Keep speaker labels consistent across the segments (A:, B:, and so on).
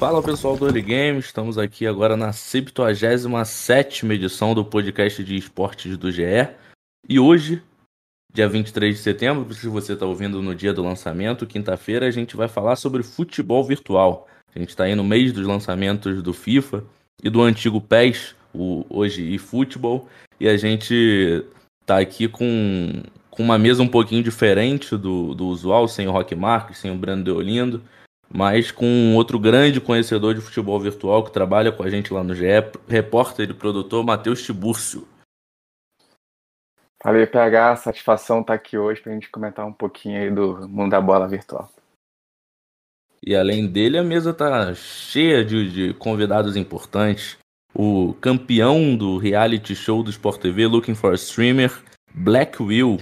A: Fala pessoal do Early Games, estamos aqui agora na 77 edição do podcast de esportes do GE. E hoje, dia 23 de setembro, se você está ouvindo no dia do lançamento, quinta-feira, a gente vai falar sobre futebol virtual. A gente está aí no mês dos lançamentos do FIFA e do antigo PES, o hoje eFootball, e a gente está aqui com, com uma mesa um pouquinho diferente do, do usual, sem o Rock Marques, sem o Brando Deolindo mas com outro grande conhecedor de futebol virtual que trabalha com a gente lá no GE, repórter e produtor Matheus Tibúrcio.
B: Valeu, PH, satisfação estar aqui hoje para a gente comentar um pouquinho aí do mundo da bola virtual.
A: E além dele, a mesa tá cheia de, de convidados importantes. O campeão do reality show do Sport TV, Looking for a Streamer, Black Will,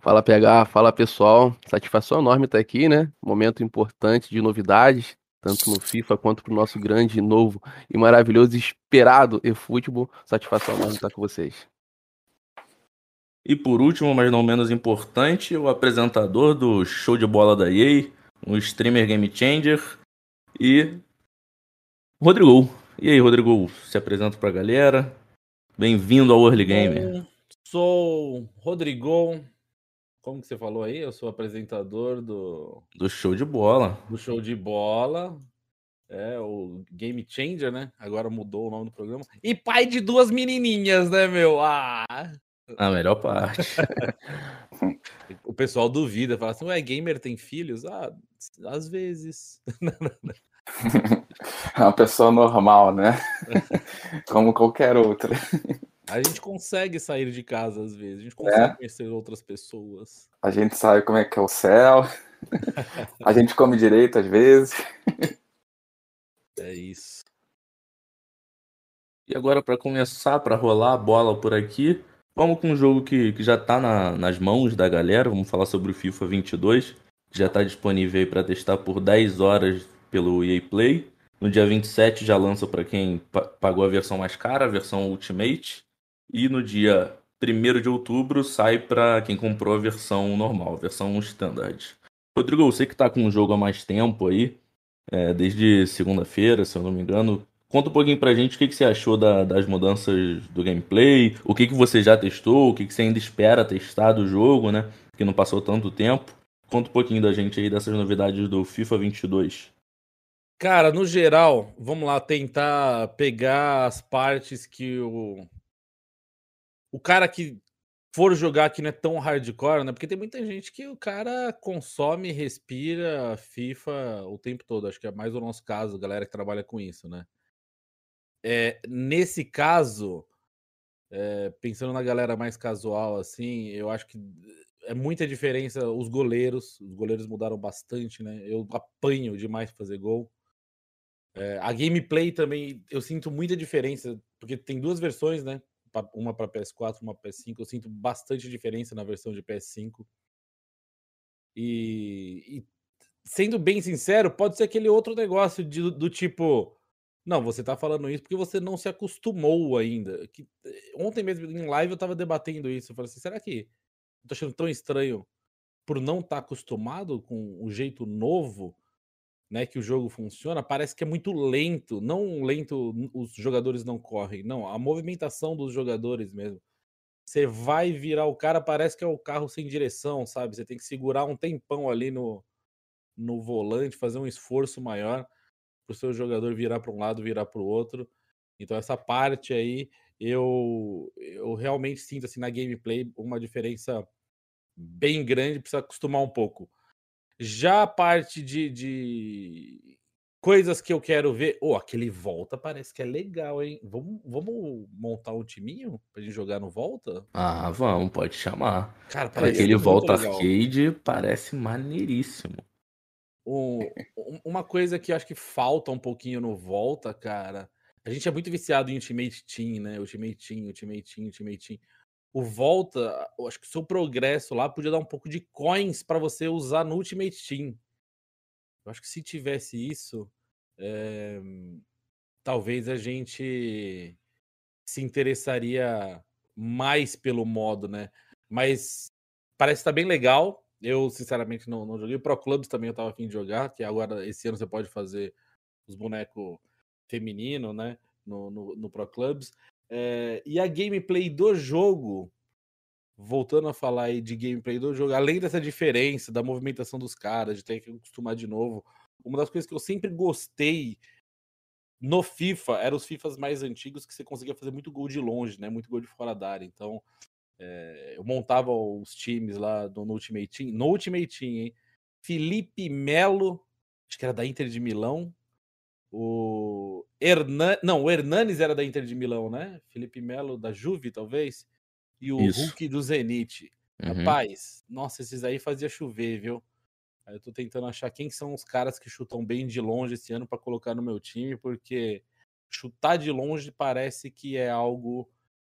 C: Fala PH, fala pessoal, satisfação enorme estar aqui, né? Momento importante de novidades, tanto no FIFA quanto para o nosso grande, novo e maravilhoso esperado eFootball. Satisfação enorme estar com vocês.
A: E por último, mas não menos importante, o apresentador do show de bola da EA, um streamer game changer e Rodrigo. E aí, Rodrigo, se apresenta para a galera. Bem-vindo ao Early Gamer.
D: Sou Rodrigo, como que você falou aí? Eu sou apresentador do.
A: Do show de bola.
D: Do show de bola. É, o Game Changer, né? Agora mudou o nome do programa. E pai de duas menininhas, né, meu? Ah!
A: A melhor parte.
D: o pessoal duvida, fala assim: ué, gamer tem filhos? Ah, às vezes.
B: É uma pessoa normal, né? Como qualquer outra.
D: A gente consegue sair de casa às vezes, a gente consegue é. conhecer outras pessoas.
B: A gente sabe como é que é o céu. a gente come direito às vezes.
D: É isso.
A: E agora para começar, para rolar a bola por aqui, vamos com um jogo que, que já está na, nas mãos da galera. Vamos falar sobre o FIFA 22, que já está disponível aí para testar por 10 horas pelo EA Play. No dia 27 já lança para quem pagou a versão mais cara, a versão Ultimate. E no dia 1 de outubro sai para quem comprou a versão normal, a versão standard. Rodrigo, eu sei que tá com o jogo há mais tempo aí, é, desde segunda-feira, se eu não me engano. Conta um pouquinho pra gente o que, que você achou da, das mudanças do gameplay, o que, que você já testou, o que, que você ainda espera testar do jogo, né? Que não passou tanto tempo. Conta um pouquinho da gente aí dessas novidades do FIFA 22.
D: Cara, no geral, vamos lá tentar pegar as partes que o o cara que for jogar que não é tão hardcore, né? Porque tem muita gente que o cara consome, respira FIFA o tempo todo. Acho que é mais o nosso caso, galera que trabalha com isso, né? É, nesse caso, é, pensando na galera mais casual, assim, eu acho que é muita diferença. Os goleiros, os goleiros mudaram bastante, né? Eu apanho demais fazer gol. É, a gameplay também, eu sinto muita diferença, porque tem duas versões, né? Uma para PS4, uma para PS5. Eu sinto bastante diferença na versão de PS5. E, e, sendo bem sincero, pode ser aquele outro negócio de, do tipo. Não, você tá falando isso porque você não se acostumou ainda. Que, eh, ontem mesmo em live eu tava debatendo isso. Eu falei assim: será que eu tô achando tão estranho por não estar tá acostumado com o jeito novo? Né, que o jogo funciona, parece que é muito lento. Não lento, os jogadores não correm. Não, a movimentação dos jogadores mesmo. Você vai virar o cara, parece que é o carro sem direção, sabe? Você tem que segurar um tempão ali no, no volante, fazer um esforço maior para o seu jogador virar para um lado, virar para o outro. Então essa parte aí eu eu realmente sinto assim na gameplay uma diferença bem grande, precisa acostumar um pouco. Já a parte de, de coisas que eu quero ver. Oh, aquele volta parece que é legal, hein? Vamos, vamos montar um timinho pra gente jogar no volta?
A: Ah, vamos, pode chamar.
D: Cara,
A: parece aquele volta legal. arcade parece maneiríssimo.
D: Um, uma coisa que acho que falta um pouquinho no volta, cara, A gente é muito viciado em Ultimate Team, né? Ultimate Team, Ultimate Team, Ultimate Team. O volta, acho que o seu progresso lá podia dar um pouco de coins para você usar no Ultimate Team. Eu acho que se tivesse isso, é, talvez a gente se interessaria mais pelo modo, né? Mas parece estar tá bem legal. Eu, sinceramente, não, não joguei. O Pro Clubs também eu tava afim de jogar, que agora esse ano você pode fazer os bonecos feminino, né? No, no, no Pro Clubs. É, e a gameplay do jogo, voltando a falar aí de gameplay do jogo, além dessa diferença da movimentação dos caras, de ter que acostumar de novo, uma das coisas que eu sempre gostei no FIFA eram os FIFAs mais antigos que você conseguia fazer muito gol de longe, né? Muito gol de fora da área. Então, é, eu montava os times lá do, no Ultimate Team. No Ultimate Team, hein? Felipe Melo, acho que era da Inter de Milão. O Hernan... Não, o Hernanes era da Inter de Milão, né? Felipe Melo da Juve, talvez. E o
A: Isso.
D: Hulk do Zenit.
A: Uhum.
D: Rapaz, nossa, esses aí fazia chover, viu? Aí eu tô tentando achar quem são os caras que chutam bem de longe esse ano para colocar no meu time, porque chutar de longe parece que é algo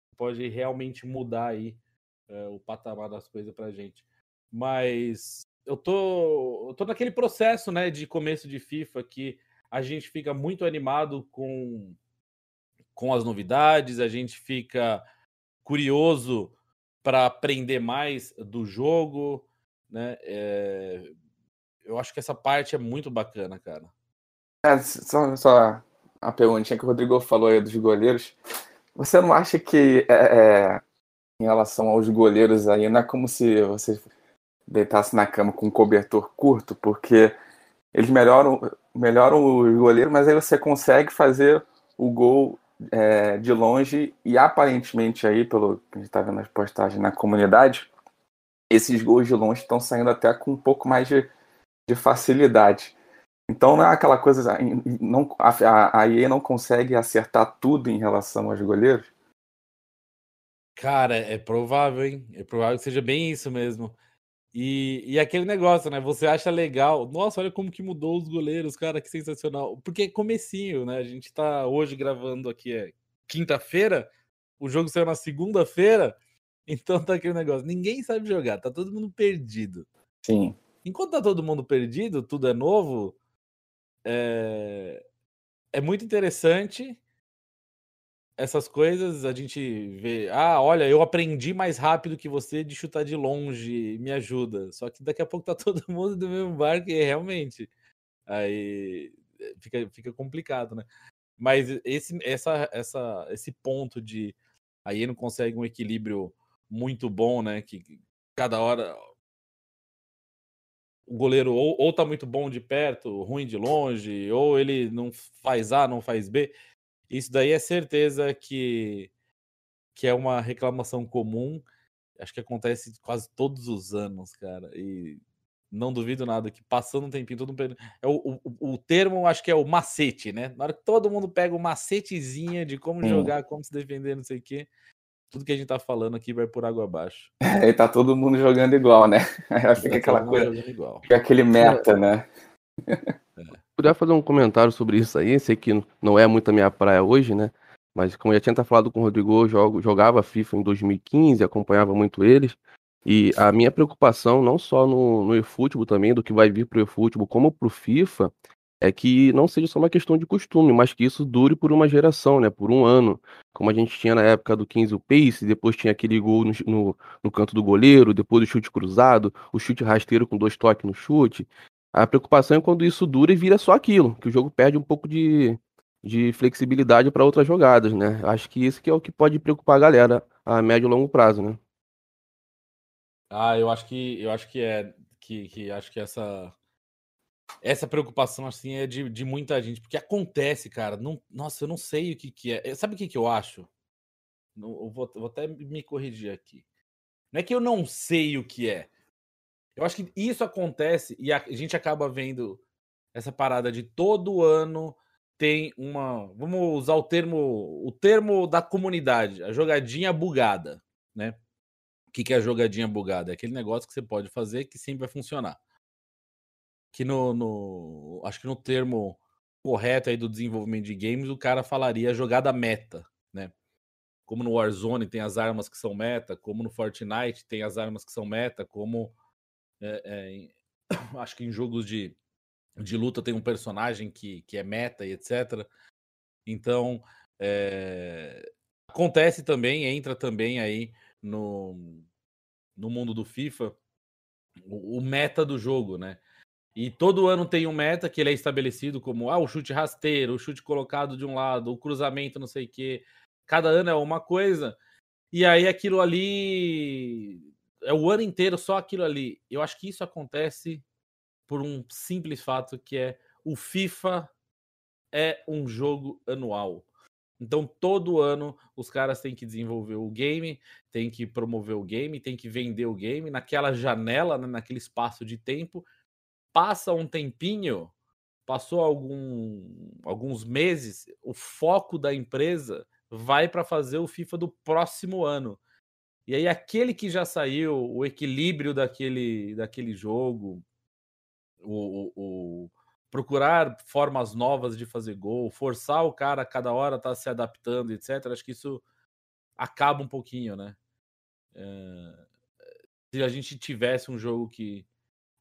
D: que pode realmente mudar aí é, o patamar das coisas pra gente. Mas eu tô, eu tô naquele processo, né, de começo de FIFA que a gente fica muito animado com, com as novidades, a gente fica curioso para aprender mais do jogo, né? É, eu acho que essa parte é muito bacana, cara.
B: É, só, só a perguntinha que o Rodrigo falou aí dos goleiros. Você não acha que, é, é, em relação aos goleiros aí, não é como se você deitasse na cama com um cobertor curto, porque eles melhoram, melhoram o goleiro, mas aí você consegue fazer o gol é, de longe e aparentemente aí, pelo que a gente está vendo as postagens na comunidade, esses gols de longe estão saindo até com um pouco mais de, de facilidade. Então não é aquela coisa, não, a, a EA não consegue acertar tudo em relação aos goleiros?
D: Cara, é provável, hein? É provável que seja bem isso mesmo. E, e aquele negócio, né? Você acha legal. Nossa, olha como que mudou os goleiros, cara, que sensacional. Porque é comecinho, né? A gente tá hoje gravando aqui, é quinta-feira, o jogo saiu na segunda-feira, então tá aquele negócio. Ninguém sabe jogar, tá todo mundo perdido.
B: Sim.
D: Enquanto tá todo mundo perdido, tudo é novo, é, é muito interessante essas coisas, a gente vê, ah, olha, eu aprendi mais rápido que você de chutar de longe, me ajuda. Só que daqui a pouco tá todo mundo do mesmo barco e realmente aí eh, fica, fica complicado, né? Mas esse, essa, essa, esse ponto de aí não consegue um equilíbrio muito bom, né? Que cada hora o goleiro ou, ou tá muito bom de perto, ruim de longe, ou ele não faz A, não faz B. Isso daí é certeza que, que é uma reclamação comum. Acho que acontece quase todos os anos, cara. E não duvido nada que passando um tempinho, todo mundo. É o, o, o termo, acho que é o macete, né? Na hora que todo mundo pega o macetezinha de como jogar, como se defender, não sei o quê. Tudo que a gente tá falando aqui vai por água abaixo.
B: Aí tá todo mundo jogando igual, né? Aí fica
D: Tá
B: aquela coisa,
D: igual.
B: fica aquele meta, né?
C: Puder fazer um comentário sobre isso aí, sei que não é muito a minha praia hoje, né? Mas como eu já tinha falado com o Rodrigo, eu jogo, jogava FIFA em 2015, acompanhava muito eles. E a minha preocupação, não só no, no eFootball também, do que vai vir pro eFootball, como pro FIFA, é que não seja só uma questão de costume, mas que isso dure por uma geração, né? Por um ano. Como a gente tinha na época do 15 o Pace, depois tinha aquele gol no, no, no canto do goleiro, depois o chute cruzado, o chute rasteiro com dois toques no chute. A preocupação é quando isso dura e vira só aquilo, que o jogo perde um pouco de, de flexibilidade para outras jogadas, né? Acho que isso que é o que pode preocupar a galera a médio e longo prazo, né?
D: Ah, eu acho que eu acho que é que, que acho que essa essa preocupação assim é de, de muita gente, porque acontece, cara. Não, nossa, eu não sei o que, que é. Sabe o que, que eu acho? Eu vou, vou até me corrigir aqui. Não é que eu não sei o que é. Eu acho que isso acontece e a gente acaba vendo essa parada de todo ano tem uma. Vamos usar o termo, o termo da comunidade, a jogadinha bugada, né? O que, é a jogadinha bugada? É aquele negócio que você pode fazer que sempre vai funcionar. Que no, no acho que no termo correto aí do desenvolvimento de games, o cara falaria jogada meta, né? Como no Warzone tem as armas que são meta, como no Fortnite tem as armas que são meta, como é, é, acho que em jogos de, de luta tem um personagem que, que é meta e etc. Então, é, acontece também, entra também aí no, no mundo do FIFA o, o meta do jogo, né? E todo ano tem um meta que ele é estabelecido como ah, o chute rasteiro, o chute colocado de um lado, o cruzamento, não sei o quê. Cada ano é uma coisa. E aí aquilo ali é o ano inteiro só aquilo ali. Eu acho que isso acontece por um simples fato que é o FIFA é um jogo anual. Então, todo ano os caras têm que desenvolver o game, têm que promover o game, têm que vender o game naquela janela, né, naquele espaço de tempo. Passa um tempinho, passou algum, alguns meses, o foco da empresa vai para fazer o FIFA do próximo ano. E aí, aquele que já saiu, o equilíbrio daquele, daquele jogo, o, o- o- procurar formas novas de fazer gol, forçar o cara a cada hora estar se adaptando, etc. Acho que isso acaba um pouquinho, né? É, Se a gente tivesse um jogo que,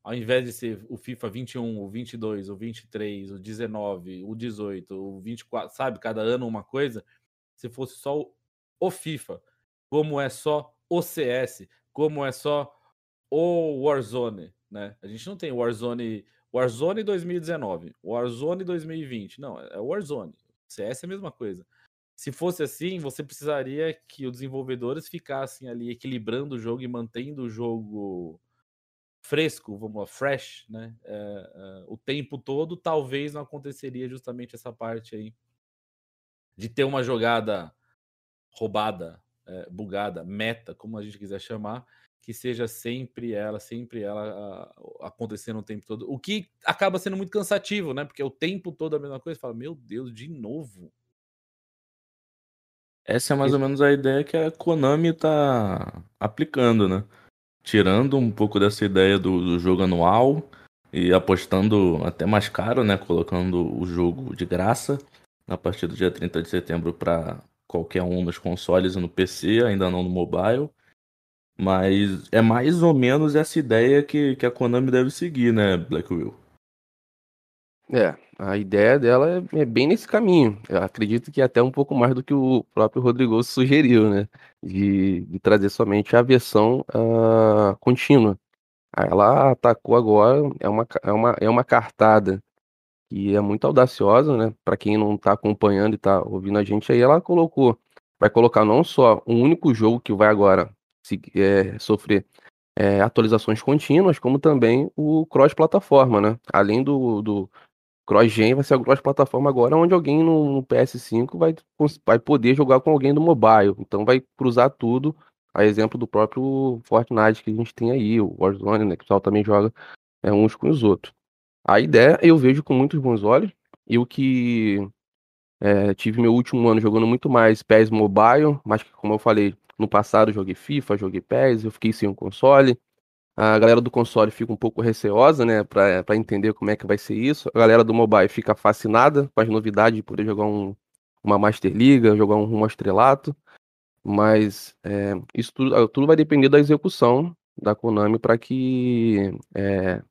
D: ao invés de ser o FIFA 21, o 22, o 23, o 19, o 18, o 24, sabe, cada ano uma coisa, se fosse só o- o FIFA, como é só o CS, como é só o Warzone, né? A gente não tem Warzone, Warzone 2019, Warzone 2020, não, é Warzone. CS é a mesma coisa. Se fosse assim, você precisaria que os desenvolvedores ficassem ali equilibrando o jogo e mantendo o jogo fresco, vamos lá, fresh, né? É, é, o tempo todo, talvez não aconteceria justamente essa parte aí de ter uma jogada roubada, é, bugada, meta, como a gente quiser chamar, que seja sempre ela, sempre ela a- acontecendo o tempo todo. O que acaba sendo muito cansativo, né? Porque o tempo todo a mesma coisa, fala, meu Deus, de novo.
A: Essa é mais ou menos a ideia que a Konami tá aplicando, né? Tirando um pouco dessa ideia do, do jogo anual e apostando até mais caro, né? Colocando o jogo de graça a partir do dia 30 de setembro para qualquer um nos consoles e no PC, ainda não no mobile. Mas é mais ou menos essa ideia que, que a Konami deve seguir, né, Black Will?
C: É, a ideia dela é, é bem nesse caminho. Eu acredito que até um pouco mais do que o próprio Rodrigo sugeriu, né? De, de trazer somente a versão ah, contínua. Ela atacou agora, é uma, é uma, é uma cartada que é muito audaciosa, né? Para quem não tá acompanhando e tá ouvindo a gente aí, ela colocou, vai colocar não só um único jogo que vai agora se- é, sofrer é, atualizações contínuas, como também o cross-plataforma, né? Além do, do cross-gen, vai ser o cross-plataforma agora, onde alguém no, no PS5 vai, vai poder jogar com alguém do mobile. Então vai cruzar tudo, a exemplo do próprio Fortnite que a gente tem aí, o Warzone, né? Que o pessoal também joga é, uns com os outros. A ideia eu vejo com muitos bons olhos. Eu que é, tive meu último ano jogando muito mais PES Mobile, mas como eu falei, no passado joguei FIFA, joguei PES, eu fiquei sem um console. A galera do console fica um pouco receosa, né, pra entender como é que vai ser isso. A galera do mobile fica fascinada com as novidades de poder jogar um, uma Master Liga, jogar um rumo estrelato. Mas é, isso tudo, tudo vai depender da execução da Konami para que é,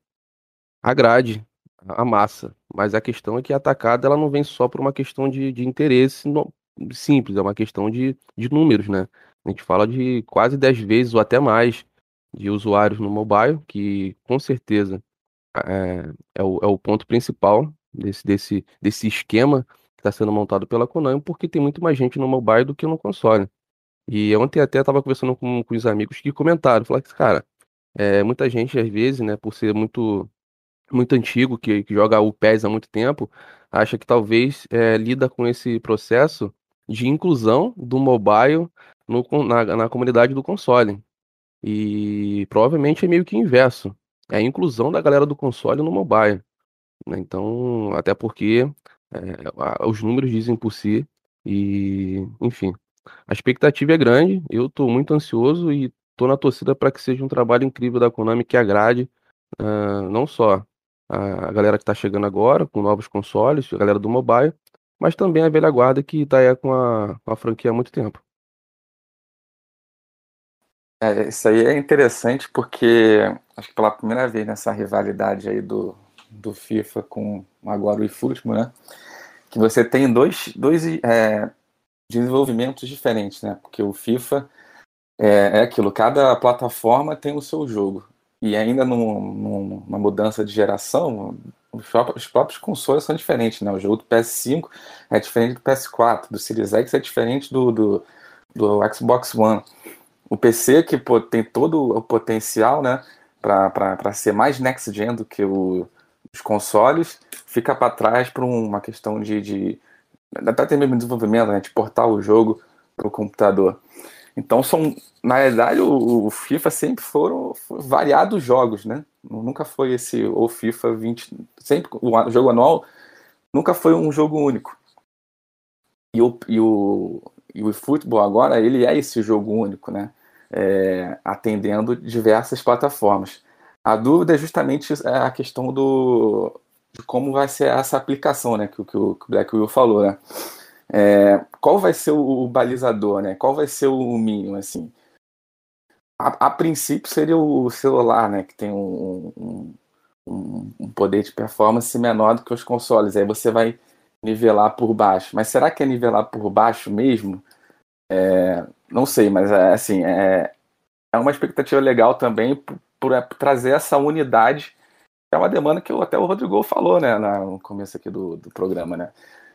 C: agrade a massa. Mas a questão é que a atacada ela não vem só por uma questão de, de interesse no- simples, é uma questão de, de números, né? A gente fala de quase 10 vezes ou até mais de usuários no mobile, que com certeza é, é o, é o ponto principal desse, desse, desse esquema que está sendo montado pela Konami, porque tem muito mais gente no mobile do que no console. E ontem até estava conversando com, com os amigos que comentaram, falaram que, cara, é, muita gente às vezes, né, por ser muito muito antigo, que, que joga o PES há muito tempo, acha que talvez é, lida com esse processo de inclusão do mobile no, na, na comunidade do console. E provavelmente é meio que inverso. É a inclusão da galera do console no mobile. né? Então, até porque é, os números dizem por si. E, enfim, a expectativa é grande. Eu estou muito ansioso e estou na torcida para que seja um trabalho incrível da Konami que agrade ah, não só a galera que está chegando agora, com novos consoles, a galera do mobile, mas também a velha guarda que está aí com a, com a franquia há muito tempo.
B: É, isso aí é interessante porque acho que pela primeira vez nessa rivalidade aí do, do FIFA com agora o eFootball, né? Que você tem dois, dois é, desenvolvimentos diferentes, né? Porque o FIFA é, é, aquilo, cada plataforma tem o seu jogo. E ainda num, numa mudança de geração, os próprios consoles são diferentes, né? O jogo do PS5 é diferente do PS4, do Series X é diferente do, do, do Xbox One. O PC, que pô, tem todo o potencial, né? Para ser mais next gen do que o, os consoles, fica para trás por uma questão de, de até mesmo desenvolvimento, né? De portar o jogo para o computador. Então são, na realidade, o, o FIFA sempre foram, variados jogos, né? Nunca foi esse o FIFA 20, sempre o jogo anual nunca foi um jogo único. E o, e o, e o futebol agora ele é esse jogo único, né? É, atendendo diversas plataformas. A dúvida é justamente a questão do de como vai ser essa aplicação, né? Que, que, que o Black Will falou, né? É, qual vai ser o, balizador, né? Qual vai ser o mínimo, assim? A, a princípio seria o celular, né? Que tem um, um, um, um, poder de performance menor do que os consoles. Aí você vai nivelar por baixo. Mas será que é nivelar por baixo mesmo? É, não sei, mas é, assim é, é uma expectativa legal também por, por trazer essa unidade. É uma demanda que até o Rodrigo falou, né? No começo aqui do, do programa, né?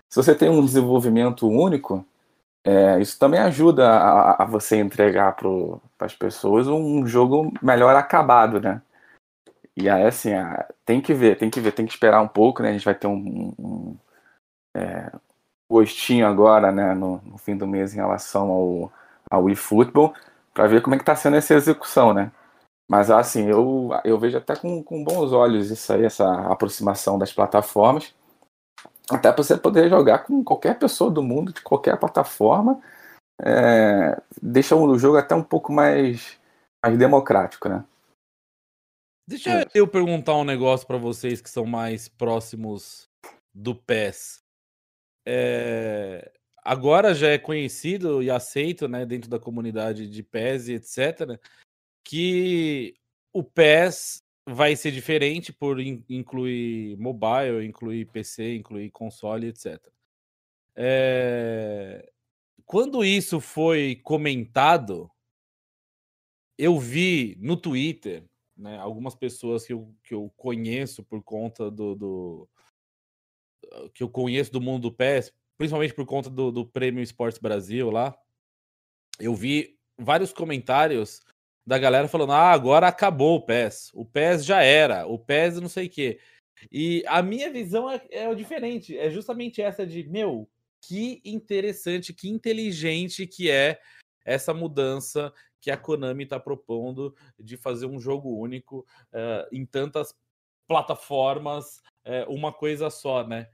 B: Se você tem um desenvolvimento único, é, isso também ajuda a, a você entregar para as pessoas um jogo melhor acabado, né? E aí, assim, tem que ver, tem que ver, tem que esperar um pouco, né? A gente vai ter um, um é, gostinho agora, né, no, no, fim do mês em relação ao, ao eFootball, para ver como é que está sendo essa execução, né? Mas, assim, eu, eu vejo até com, com bons olhos isso aí, essa aproximação das plataformas. Até para você poder jogar com qualquer pessoa do mundo, de qualquer plataforma. É, deixa o jogo até um pouco mais, mais democrático, né?
D: Deixa é. eu perguntar um negócio para vocês que são mais próximos do PES. É, agora já é conhecido e aceito, né, dentro da comunidade de PES e etc, que o PES vai ser diferente por incluir mobile, incluir PC, incluir console, etc. É... Quando isso foi comentado, eu vi no Twitter né, algumas pessoas que eu, que eu conheço por conta do, do que eu conheço do mundo do PES, principalmente por conta do, do Prêmio Esportes Brasil lá. Eu vi vários comentários da galera falando: ah, agora acabou o PES, o PES já era, o PES não sei o quê. E a minha visão é, é diferente, é justamente essa de, meu, que interessante, que inteligente que é essa mudança que a Konami está propondo de fazer um jogo único uh, em tantas plataformas, uh, uma coisa só, né?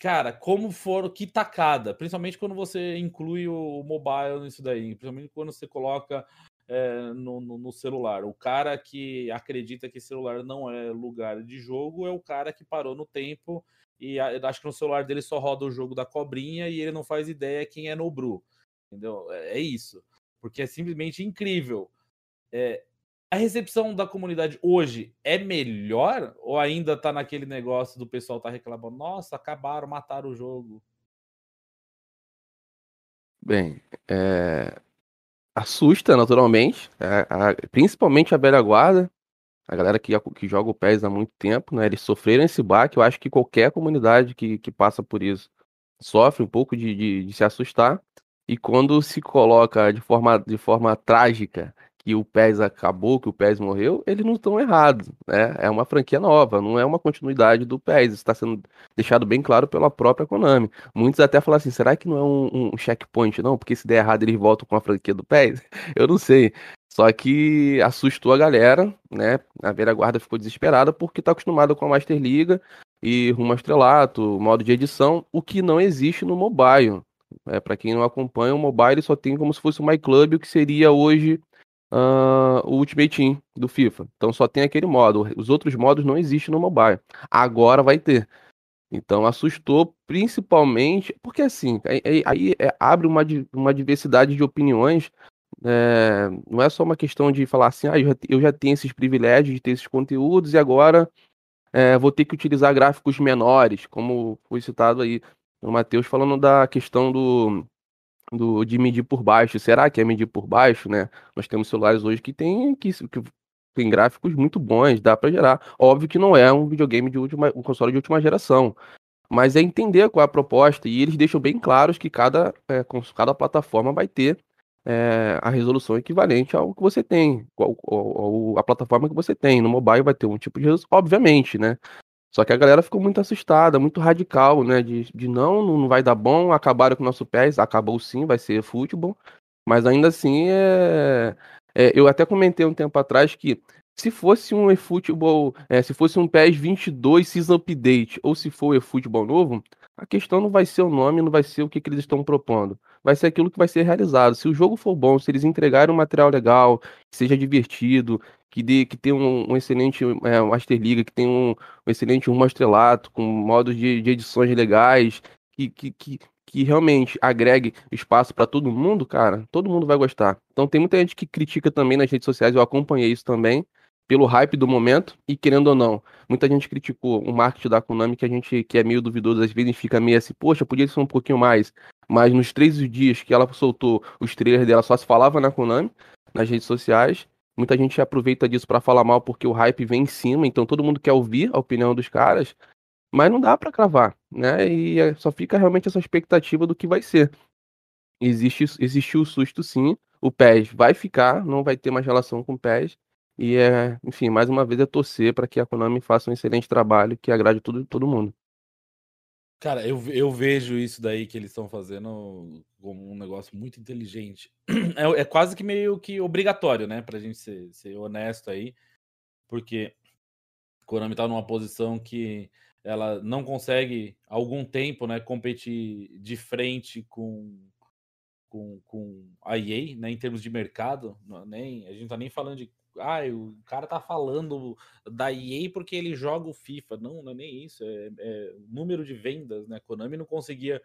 D: Cara, como for, que tacada, principalmente quando você inclui o mobile nisso daí, principalmente quando você coloca é, no, no, no, celular. O cara que acredita que celular não é lugar de jogo é o cara que parou no tempo e acho que no celular dele só roda o jogo da cobrinha e ele não faz ideia quem é Nobru. Entendeu? É, é isso. Porque é simplesmente incrível. É, a recepção da comunidade hoje é melhor ou ainda tá naquele negócio do pessoal tá reclamando? Nossa, acabaram, mataram o jogo.
C: Bem, é, assusta naturalmente, é, a, principalmente a velha guarda, a galera que, que joga o PES há muito tempo, né? Eles sofreram esse baque. Eu acho que qualquer comunidade que, que passa por isso sofre um pouco de, de, de se assustar. E quando se coloca de forma, de forma trágica que o PES acabou, que o PES morreu, eles não estão errados, né? É uma franquia nova, não é uma continuidade do PES. Isso está sendo deixado bem claro pela própria Konami. Muitos até falam assim, será que não é um, um checkpoint, não? Porque se der errado eles voltam com a franquia do PES? Eu não sei. Só que assustou a galera, né? A Vera Guarda ficou desesperada porque está acostumada com a Master Liga e rumo ao estrelato, modo de edição, o que não existe no mobile. É, para quem não acompanha, o mobile só tem como se fosse o MyClub, o que seria hoje uh, o Ultimate Team do FIFA. Então só tem aquele modo. Os outros modos não existem no mobile. Agora vai ter. Então assustou principalmente porque assim aí, aí é, abre uma, uma diversidade de opiniões. É, não é só uma questão de falar assim, ah, eu, já, eu já tenho esses privilégios de ter esses conteúdos e agora é, vou ter que utilizar gráficos menores, como foi citado aí o Matheus falando da questão do, do de medir por baixo. Será que é medir por baixo, né? Nós temos celulares hoje que tem que, que tem gráficos muito bons, dá para gerar. Óbvio que não é um videogame de última, um console de última geração, mas é entender qual é a proposta e eles deixam bem claros que cada, é, cada plataforma vai ter é, a resolução equivalente ao que você tem, ao, ao, ao, a plataforma que você tem. No mobile vai ter um tipo de resolução, obviamente, né? Só que a galera ficou muito assustada, muito radical, né? De, de não, não vai dar bom, acabaram com o nosso PES, acabou sim, vai ser futebol. Mas ainda assim, é, é, eu até comentei um tempo atrás que se fosse um eFootball, é, se fosse um PES 22 Season Update, ou se for o eFootball novo, a questão não vai ser o nome, não vai ser o que, que eles estão propondo. Vai ser aquilo que vai ser realizado. Se o jogo for bom, se eles entregarem um material legal, que seja divertido, que, que tenha um, um excelente é, Master Liga, que tenha um, um excelente rumo estrelato, com modos de, de edições legais, que, que, que, que realmente agregue espaço para todo mundo, cara, todo mundo vai gostar. Então tem muita gente que critica também nas redes sociais, eu acompanhei isso também, pelo hype do momento, e querendo ou não, muita gente criticou o marketing da Konami, que a gente que é meio duvidoso, às vezes fica meio assim, poxa, podia ser um pouquinho mais. Mas nos três dias que ela soltou os trailers dela, só se falava na Konami, nas redes sociais. Muita gente aproveita disso para falar mal porque o hype vem em cima, então todo mundo quer ouvir a opinião dos caras, mas não dá para cravar, né? E é, só fica realmente essa expectativa do que vai ser. Existe, existe o susto sim, o PES vai ficar, não vai ter mais relação com o PES, e é, enfim, mais uma vez é torcer para que a Konami faça um excelente trabalho que agrade todo, todo mundo.
D: Cara, eu, eu vejo isso daí que eles estão fazendo como um negócio muito inteligente. É, é, quase que meio que obrigatório, né? Pra gente ser, ser honesto aí. Porque Konami tá numa posição que ela não consegue, algum tempo, né, competir de frente com, com, com a EA, né, em termos de mercado. Nem, a gente tá nem falando de ah, o cara tá falando da EA porque ele joga o FIFA. Não, não é nem isso. É, é número de vendas, né? Konami não conseguia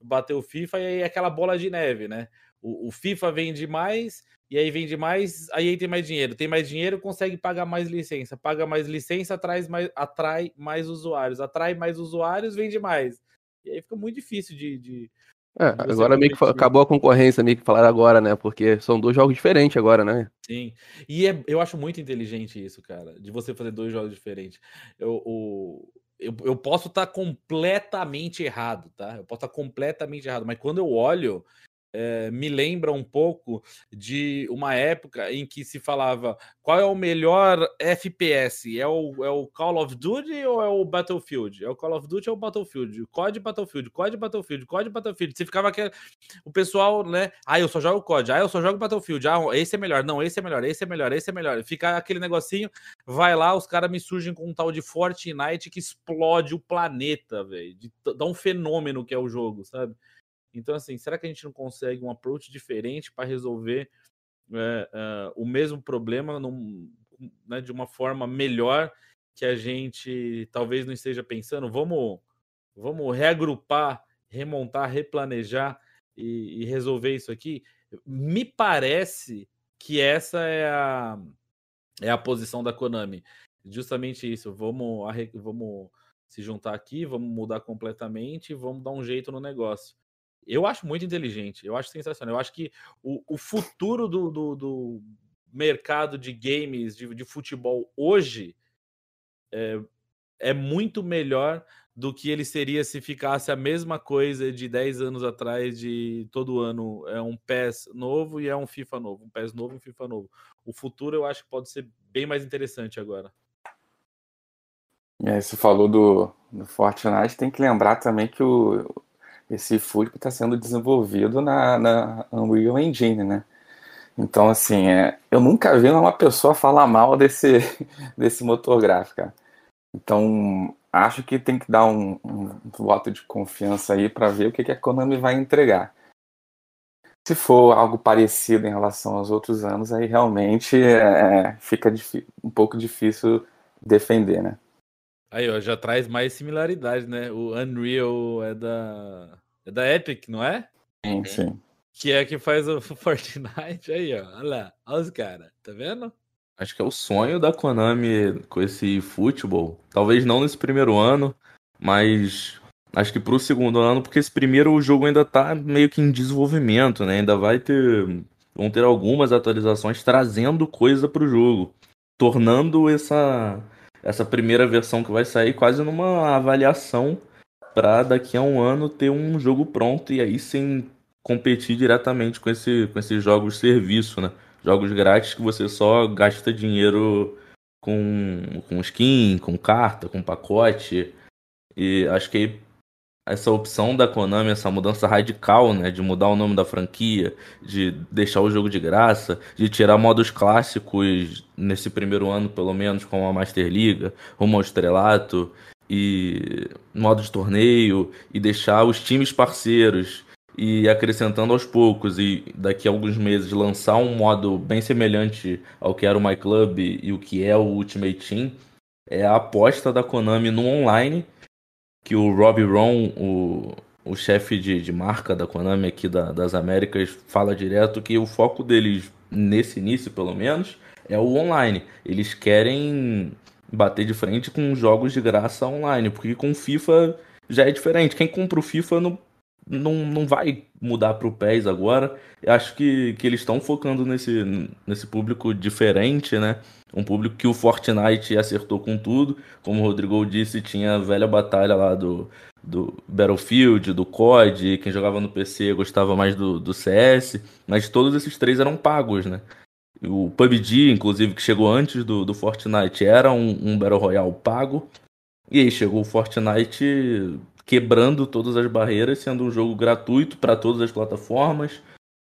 D: bater o FIFA e aí é aquela bola de neve, né? O, o, FIFA vende mais e aí vende mais, aí tem mais dinheiro. Tem mais dinheiro, consegue pagar mais licença. Paga mais licença, atrai mais, atrai mais usuários. Atrai mais usuários, vende mais. E aí fica muito difícil de, de
C: é, agora meio que acabou a concorrência, meio que falaram agora, né? Porque são dois jogos diferentes agora, né?
D: Sim. E é, eu acho muito inteligente isso, cara, de você fazer dois jogos diferentes. Eu, o, eu, eu posso estar tá completamente errado, tá? Eu posso estar tá completamente errado, mas quando eu olho é, me lembra um pouco de uma época em que se falava qual é o melhor FPS? É o, é o Call of Duty ou é o Battlefield? É o Call of Duty ou o Battlefield? COD Battlefield, COD Battlefield, COD Battlefield. Você ficava aquele. O pessoal, né? Ah, eu só jogo COD, ah, eu só jogo Battlefield, ah, esse é melhor, não, esse é melhor, esse é melhor, esse é melhor. Fica aquele negocinho, vai lá, os caras me surgem com um tal de Fortnite que explode o planeta, velho. Dá um fenômeno que é o jogo, sabe? Então, assim, será que a gente não consegue um approach diferente para resolver é, é, o mesmo problema num, né, de uma forma melhor que a gente talvez não esteja pensando? Vamos, vamos reagrupar, remontar, replanejar e, e resolver isso aqui? Me parece que essa é a, é a posição da Konami. Justamente isso. Vamos, vamos se juntar aqui, vamos mudar completamente, vamos dar um jeito no negócio. Eu acho muito inteligente, eu acho sensacional. Eu acho que o, o futuro do, do, do, mercado de games, de, de futebol hoje, é, é, muito melhor do que ele seria se ficasse a mesma coisa de 10 anos atrás, de todo ano é um PES novo e é um FIFA novo, um PES novo e um FIFA novo. O futuro eu acho que pode ser bem mais interessante agora.
B: É, você falou do, do Fortnite, tem que lembrar também que o, esse Football está sendo desenvolvido na, na Unreal Engine, né? Então, assim, é, eu nunca vi uma pessoa falar mal desse, desse motor gráfico. Então, acho que tem que dar um, um voto de confiança aí para ver o que, que a Konami vai entregar. Se for algo parecido em relação aos outros anos, aí realmente é, fica um pouco difícil defender, né?
D: Aí, ó, já traz mais similaridade, né? O Unreal é da é da Epic, não é?
B: Sim, sim.
D: Que é que faz o Fortnite aí, ó. Olha lá, olha os caras, tá vendo?
A: Acho que é o sonho da Konami com esse futebol. Talvez não nesse primeiro ano, mas acho que pro segundo ano, porque esse primeiro o jogo ainda tá meio que em desenvolvimento, né? Ainda vai ter. Vão ter algumas atualizações trazendo coisa pro jogo. Tornando essa, essa primeira versão que vai sair quase numa avaliação para daqui a um ano ter um jogo pronto e aí sim competir diretamente com, esse, com esses jogos serviço, né? Jogos grátis que você só gasta dinheiro com, com skin, com carta, com pacote. E acho que essa opção da Konami, essa mudança radical, né, de mudar o nome da franquia, de deixar o jogo de graça, de tirar modos clássicos nesse primeiro ano, pelo menos, como a Master Liga, rumo ao estrelato, e modo de torneio, e deixar os times parceiros e acrescentando aos poucos e daqui a alguns meses lançar um modo bem semelhante ao que era o My Club e o que é o Ultimate Team, é a aposta da Konami no online, que o Rob Ron, o, o chefe de, de marca da Konami aqui da, das Américas, fala direto que o foco deles, nesse início pelo menos, é o online. Eles querem bater de frente com jogos de graça online, porque com FIFA já é diferente. Quem compra o FIFA não não, não vai mudar para o PES agora. Eu acho que, que eles estão focando nesse, nesse público diferente, né? Um público que o Fortnite acertou com tudo. Como o Rodrigo disse, tinha a velha batalha lá do, do Battlefield, do COD. Quem jogava no PC gostava mais do, do CS. Mas todos esses três eram pagos, né? O PUBG, inclusive, que chegou antes do, do Fortnite, era um, um Battle Royale pago. E aí chegou o Fortnite quebrando todas as barreiras, sendo um jogo gratuito para todas as plataformas,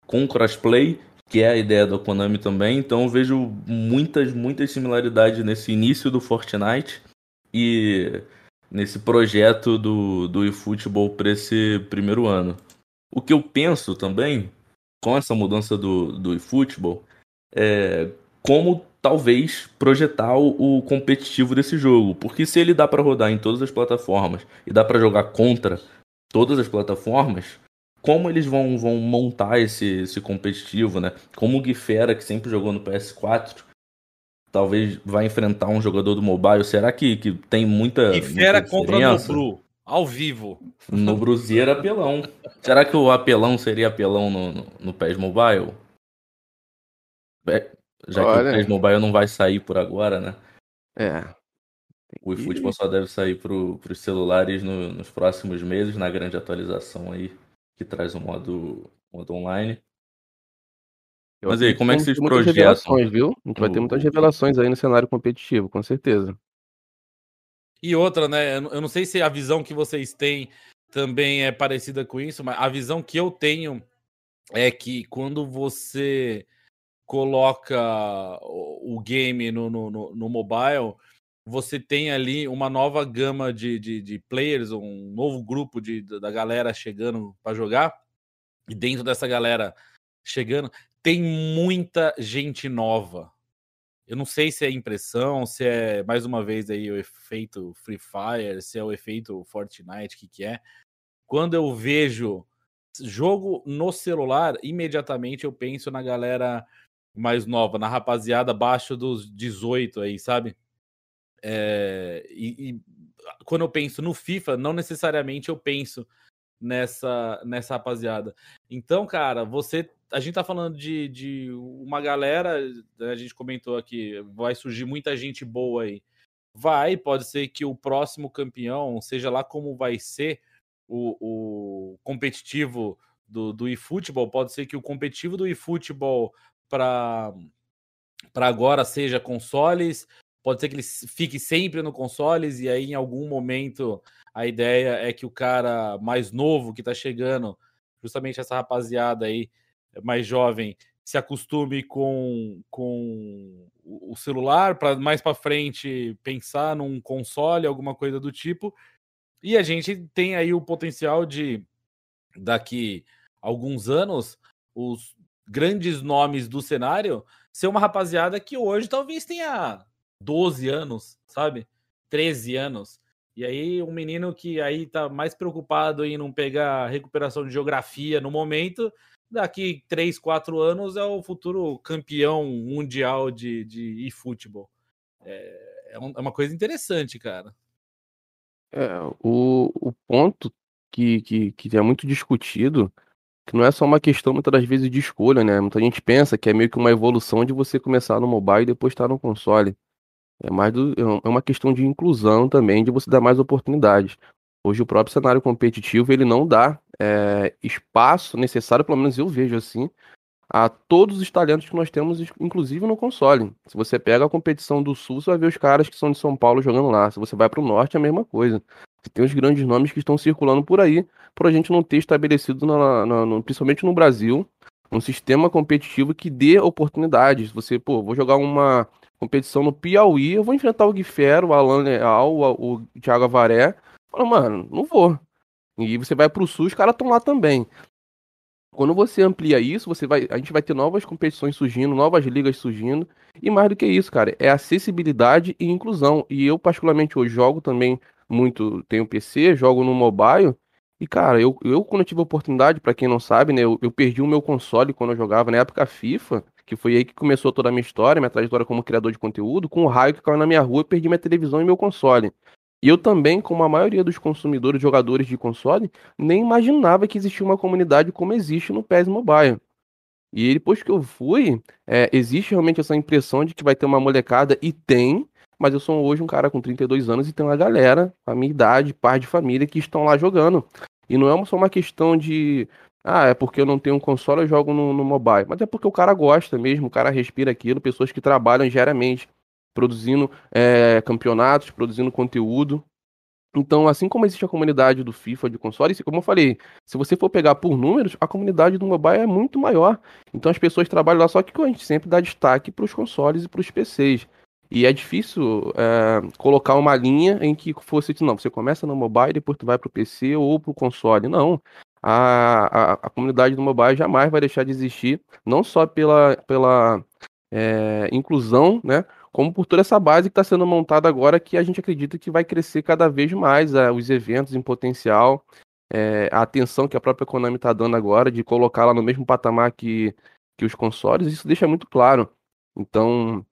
A: com crossplay, que é a ideia da Konami também. Então eu vejo muitas, muitas similaridades nesse início do Fortnite e nesse projeto do, do eFootball para esse primeiro ano. O que eu penso também, com essa mudança do, do eFootball, é como talvez projetar o, o, competitivo desse jogo, porque se ele dá para rodar em todas as plataformas e dá para jogar contra todas as plataformas, como eles vão, vão montar esse, esse competitivo, né? Como o Guifera, que sempre jogou no PS4, talvez vai enfrentar um jogador do mobile, será que, que tem muita
D: Guifera contra Nobru, ao vivo.
A: Nobruzeiro apelão. será que o apelão seria apelão no, no, no PES Mobile? É, já Olha. que o PES Mobile não vai sair por agora, né?
C: É.
A: O eFootball só deve sair para os celulares no, nos próximos meses, na grande atualização aí, que traz o modo, modo online. Eu Mas aí, como é que vocês projetam?
C: Revelações, viu? A gente vai ter muitas revelações aí no cenário competitivo, com certeza.
D: E outra, né? Eu não sei se a visão que vocês têm também é parecida com isso, mas a visão que eu tenho é que quando você coloca o game no, no, no, mobile, você tem ali uma nova gama de, de, de players, um novo grupo de, da galera chegando para jogar. E dentro dessa galera chegando, tem muita gente nova. Eu não sei se é impressão, se é mais uma vez aí o efeito Free Fire, se é o efeito Fortnite, o que, que é. Quando eu vejo jogo no celular, imediatamente eu penso na galera mais nova, na rapaziada abaixo dos 18 aí, sabe? É, e, e, quando eu penso no FIFA, não necessariamente eu penso nessa, nessa rapaziada. Então, cara, você. A gente tá falando de, de uma galera, né, a gente comentou aqui, vai surgir muita gente boa aí. Vai, pode ser que o próximo campeão, seja lá como vai ser o, o competitivo do, do eFootball, pode ser que o competitivo do eFootball para agora seja consoles, pode ser que ele fique sempre no consoles e aí em algum momento a ideia é que o cara mais novo que está chegando, justamente essa rapaziada aí mais jovem, se acostume com, com o celular para mais para frente pensar num console, alguma coisa do tipo. E a gente tem aí o potencial de daqui alguns anos os grandes nomes do cenário ser uma rapaziada que hoje talvez tenha 12 anos, sabe? 13 anos. E aí, um menino que aí tá mais preocupado em não pegar recuperação de geografia no momento, daqui 3, 4 anos é o futuro campeão mundial de, de eFootball. É, é, é uma coisa interessante, cara.
C: É, o, o ponto que, que, que é muito discutido, que não é só uma questão muitas das vezes de escolha, né? Muita gente pensa que é meio que uma evolução de você começar no mobile e depois estar no console. É mais do, é uma questão de inclusão também, de você dar mais oportunidades. Hoje o próprio cenário competitivo ele não dá é, espaço necessário, pelo menos eu vejo assim, a todos os talentos que nós temos, inclusive no console. Se você pega a competição do Sul, você vai ver os caras que são de São Paulo jogando lá. Se você vai para o Norte, é a mesma coisa. Você tem os grandes nomes que estão circulando por aí, por a gente não ter estabelecido, na, na, no, principalmente no Brasil, um sistema competitivo que dê oportunidades. Você, pô, vou jogar uma competição no Piauí, eu vou enfrentar o Guifero, o Alan Leal, o, o Thiago Avaré. Fala, mano, não vou. E você vai pro Sul, os caras estão lá também. Quando você amplia isso, você vai, a gente vai ter novas competições surgindo, novas ligas surgindo. E mais do que isso, cara, é acessibilidade e inclusão. E eu, particularmente, hoje jogo também muito, tenho PC, jogo no mobile. E, cara, eu, eu quando eu tive a oportunidade, para quem não sabe, né, eu, eu perdi o meu console quando eu jogava na época FIFA que foi aí que começou toda a minha história, minha trajetória como criador de conteúdo, com o raio que caiu na minha rua, eu perdi minha televisão e meu console. E eu também, como a maioria dos consumidores, jogadores de console, nem imaginava que existia uma comunidade como existe no PES Mobile. E depois que eu fui, é, existe realmente essa impressão de que vai ter uma molecada, e tem, mas eu sou hoje um cara com 32 anos e tem uma galera, a minha idade, par de família, que estão lá jogando. E não é só uma questão de ah, é porque eu não tenho um console, eu jogo no, no mobile. Mas é porque o cara gosta mesmo, o cara respira aquilo, pessoas que trabalham diariamente, produzindo é, campeonatos, produzindo conteúdo. Então, assim como existe a comunidade do FIFA de console, como eu falei, se você for pegar por números, a comunidade do mobile é muito maior. Então as pessoas trabalham lá, só que a gente sempre dá destaque para os consoles e para os PCs. E é difícil é, colocar uma linha em que fosse, não, você começa no mobile, depois tu vai para o PC ou para o console. Não, a, a, a, comunidade do mobile jamais vai deixar de existir, não só pela, pela é, inclusão, né, como por toda essa base que está sendo montada agora, que a gente acredita que vai crescer cada vez mais é, os eventos em potencial, é, a atenção que a própria Konami está dando agora, de colocá-la no mesmo patamar que, que os consoles, isso deixa muito claro. Então,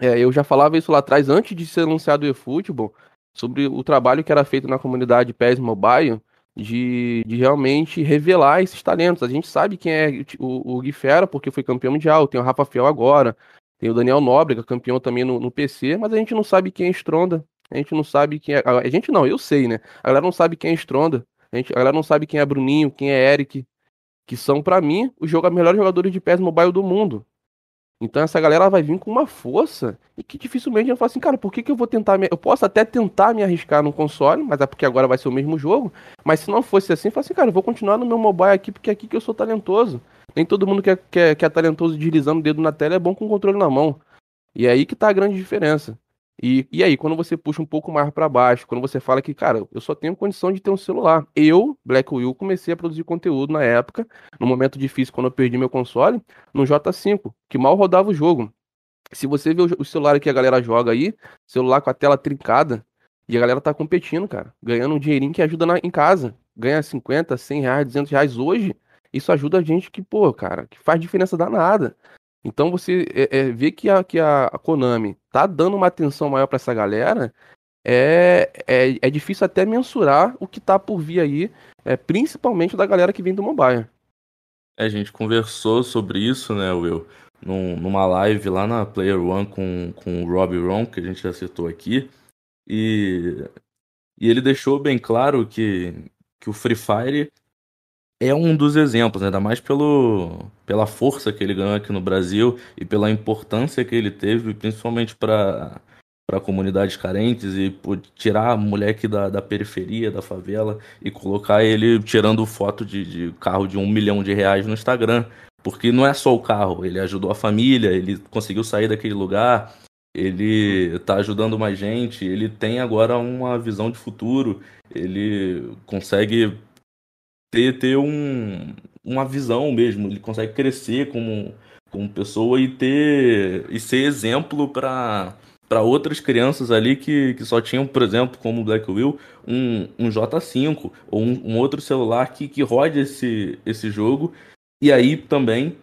C: é, eu já falava isso lá atrás, antes de ser anunciado o eFootball, sobre o trabalho que era feito na comunidade PES Mobile, de, de realmente revelar esses talentos. A gente sabe quem é o, o Gui Fera, porque foi campeão mundial, tem o Rafa Fiel agora, tem o Daniel Nóbrega, campeão também no, no PC, mas a gente não sabe quem é Stronda. A gente não sabe quem é. A gente não, eu sei, né? A galera não sabe quem é Stronda. A, gente, a galera não sabe quem é Bruninho, quem é Eric, que são, para mim, os melhores jogadores de PES Mobile do mundo. Então essa galera vai vir com uma força e que dificilmente eu falo assim, cara, por que, que eu vou tentar. Me... Eu posso até tentar me arriscar no console, mas é porque agora vai ser o mesmo jogo. Mas se não fosse assim, eu falo assim, cara, eu vou continuar no meu mobile aqui porque é aqui que eu sou talentoso. Nem todo mundo que é, que é, que é talentoso deslizando o dedo na tela é bom com o controle na mão. E é aí que tá a grande diferença. E, e aí, quando você puxa um pouco mais para baixo, quando você fala que, cara, eu só tenho condição de ter um celular. Eu, Black Will, comecei a produzir conteúdo na época, no momento difícil, quando eu perdi meu console, no J5, que mal rodava o jogo. Se você vê o celular que a galera joga aí, celular com a tela trincada, e a galera tá competindo, cara, ganhando um dinheirinho que ajuda na, em casa. Ganha 50, 100 reais, 200 reais hoje, isso ajuda a gente que, pô, cara, que faz diferença danada. Então você é, é, vê que a, que a Konami tá dando uma atenção maior para essa galera, é, é, é difícil até mensurar o que tá por vir aí, é, principalmente da galera que vem do mobile.
A: É, a gente conversou sobre isso, né, Will? Num, numa live lá na Player One com, com o Robbie Ron, que a gente já citou aqui. E, e ele deixou bem claro que, que o Free Fire é um dos exemplos, ainda mais pelo, pela força que ele ganhou aqui no Brasil e pela importância que ele teve, principalmente para para comunidades carentes e por tirar a moleque da, da periferia, da favela e colocar ele tirando foto de, de carro de um milhão de reais no Instagram. Porque não é só o carro, ele ajudou a família, ele conseguiu sair daquele lugar, ele está ajudando mais gente, ele tem agora uma visão de futuro, ele consegue ter, ter um, uma visão mesmo, ele consegue crescer como, como pessoa e ter e ser exemplo para para outras crianças ali que, que só tinham, por exemplo, como o Black Will, um, um J5 ou um, um outro celular que, que rode esse, esse jogo. E aí também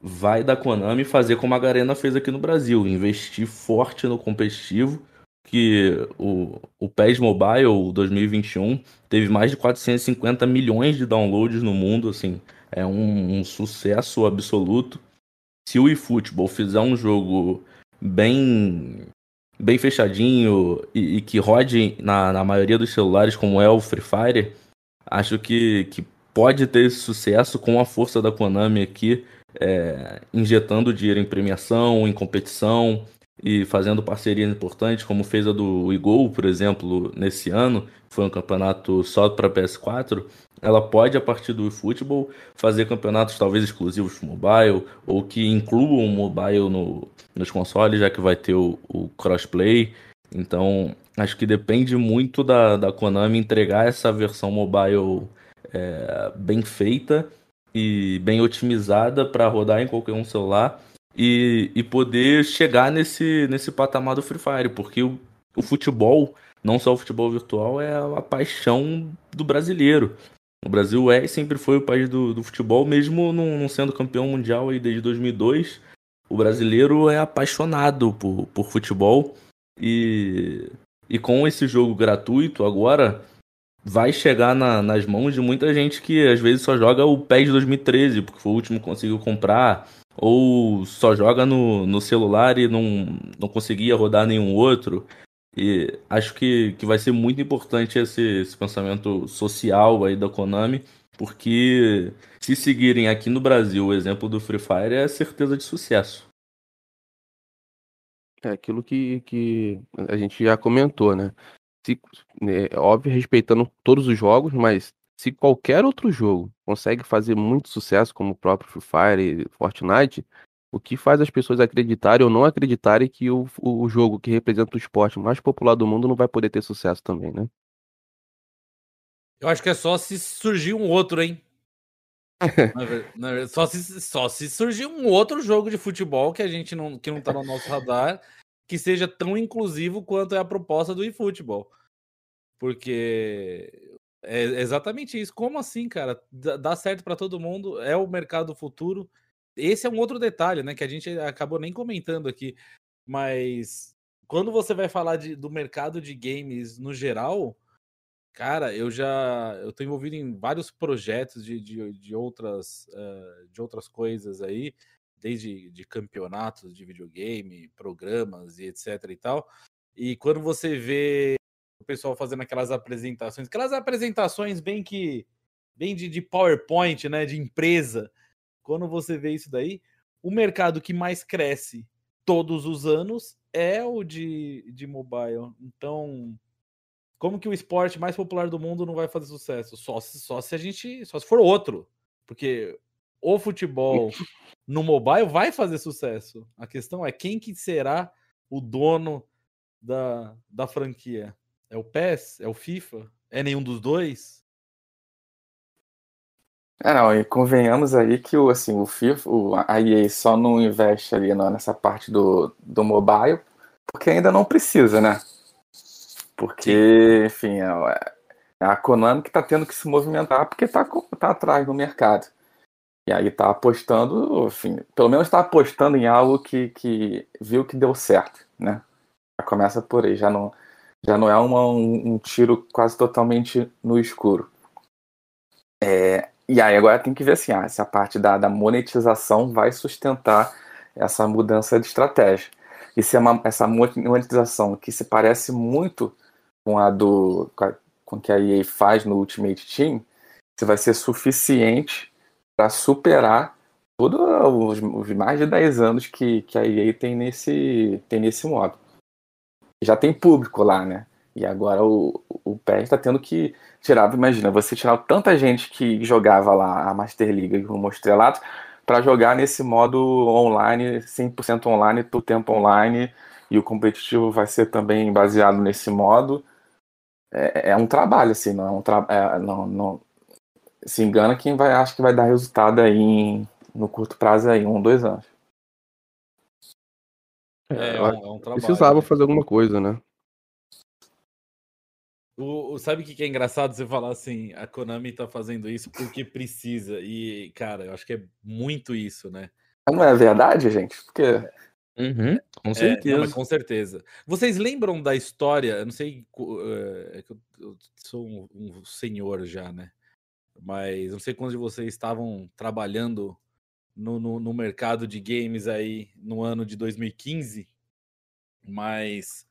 A: vai da Konami fazer como a Garena fez aqui no Brasil, investir forte no competitivo, que o, o PES Mobile 2021 teve mais de 450 milhões de downloads no mundo, assim, é um, um sucesso absoluto. Se o eFootball fizer um jogo bem bem fechadinho e, e que rode na, na maioria dos celulares, como é o Free Fire, acho que, que pode ter esse sucesso com a força da Konami aqui, é, injetando dinheiro em premiação, em competição e fazendo parcerias importantes, como fez a do Igol, por exemplo, nesse ano, foi um campeonato só para PS4. Ela pode, a partir do eFootball, fazer campeonatos talvez exclusivos mobile, ou que incluam o mobile no, nos consoles, já que vai ter o, o crossplay. Então, acho que depende muito da, da Konami entregar essa versão mobile é, bem feita e bem otimizada para rodar em qualquer um celular e, e poder chegar nesse, nesse patamar do Free Fire, porque o, o futebol, não só o futebol virtual, é a paixão do brasileiro. O Brasil é e sempre foi o país do, do futebol, mesmo não, não, sendo campeão mundial aí desde 2002. O brasileiro é apaixonado por, por futebol e, e com esse jogo gratuito agora vai chegar na, nas mãos de muita gente que às vezes só joga o PES 2013, porque foi o último que conseguiu comprar, ou só joga no, no celular e não, não conseguia rodar nenhum outro. E acho que, que vai ser muito importante esse, esse pensamento social aí da Konami, porque se seguirem aqui no Brasil o exemplo do Free Fire é certeza de sucesso.
C: É aquilo que, que a gente já comentou, né? Se, é, óbvio, respeitando todos os jogos, mas se qualquer outro jogo consegue fazer muito sucesso, como o próprio Free Fire e Fortnite, o que faz as pessoas acreditarem ou não acreditarem que o, o jogo que representa o esporte mais popular do mundo não vai poder ter sucesso também, né?
D: Eu acho que é só se surgir um outro, hein? só, se, só se surgir um outro jogo de futebol que a gente não, que não tá no nosso radar, que seja tão inclusivo quanto é a proposta do eFootball. Porque é exatamente isso. Como assim, cara? Dá certo para todo mundo, é o mercado futuro esse é um outro detalhe, né, que a gente acabou nem comentando aqui, mas quando você vai falar de, do mercado de games no geral, cara, eu já eu tô envolvido em vários projetos de, de, de outras uh, de outras coisas aí, desde de campeonatos de videogame, programas e etc e tal. E quando você vê o pessoal fazendo aquelas apresentações, aquelas apresentações bem que bem de, de PowerPoint, né, de empresa, quando você vê isso daí, o mercado que mais cresce todos os anos é o de, de mobile. Então, como que o esporte mais popular do mundo não vai fazer sucesso? Só se, só se a gente. Só se for outro. Porque o futebol no mobile vai fazer sucesso. A questão é quem que será o dono da, da franquia? É o PES? É o FIFA? É nenhum dos dois?
B: É, não, e convenhamos aí que o, assim, o FIFA, o, a EA só não investe ali nessa parte do, do mobile, porque ainda não precisa, né? Porque, enfim, é, é a Konami que está tendo que se movimentar porque está tá atrás no mercado. E aí está apostando, enfim, pelo menos está apostando em algo que, que viu que deu certo, né? Já começa por aí, já não, já não é uma, um, um tiro quase totalmente no escuro. É, e aí agora tem que ver assim, ah, essa parte da, da monetização vai sustentar essa mudança de estratégia. E se é uma, essa monetização que se parece muito com a do com que a EA faz no Ultimate Team, se vai ser suficiente para superar todos os, os, mais de 10 anos que, que a EA tem nesse, tem nesse modo. Já tem público lá, né? E agora o, o PES está tendo que tirar. Imagina, você tirar tanta gente que jogava lá a Master League e o Estrelados para jogar nesse modo online, 100% online, todo tempo online, e o competitivo vai ser também baseado nesse modo. É, é um trabalho, assim, não é um tra é, não, não, se engana quem vai, acha que vai dar resultado aí em- no curto prazo aí, um, dois anos.
D: É, é
C: eu
D: um, é um trabalho.
C: precisava
D: né?
C: fazer alguma coisa, né?
D: O, o- sabe o que, que é engraçado você falar assim, a Konami tá fazendo isso porque precisa. E, cara, eu acho que é muito isso, né?
B: Mas não é verdade, gente? Porque
A: Uhum, com
D: É, não,
A: certeza.
D: com certeza. Vocês lembram da história? Eu não sei, co- é, é que eu, eu sou um, um senhor já, né? Mas não sei quantos de vocês estavam trabalhando no, no, no mercado de games aí no ano de 2015, mas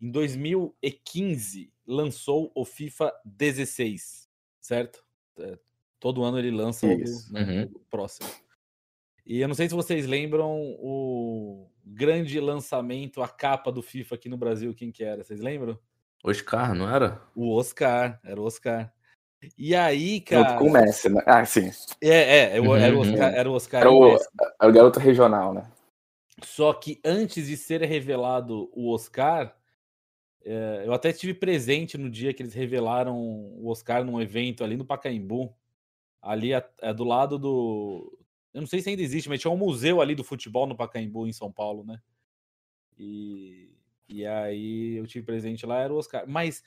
D: em 2015 lançou o FIFA 16, certo? É, todo ano ele lança o,
B: Isso.
D: né,
A: Uhum.
D: o próximo. E eu não sei se vocês lembram o grande lançamento, a capa do FIFA aqui no Brasil, quem que era? Vocês lembram?
A: Oscar, não era?
D: O Oscar, era o Oscar. E aí,
B: junto
D: cara.
B: com o Messi, né? Ah, sim.
D: É, é, eu- era o
A: Uhum,
D: Oscar,
A: uhum.
D: era o Oscar
B: Era
D: e o
B: era o garoto regional, né?
D: Só que antes de ser revelado o Oscar, é, eu até estive presente no dia que eles revelaram o Oscar num evento ali no Pacaembu, ali a- é do lado do. Eu não sei se ainda existe, mas tinha um museu ali do futebol no Pacaembu, em São Paulo, né? E, e aí eu tive presente lá, era o Oscar. Mas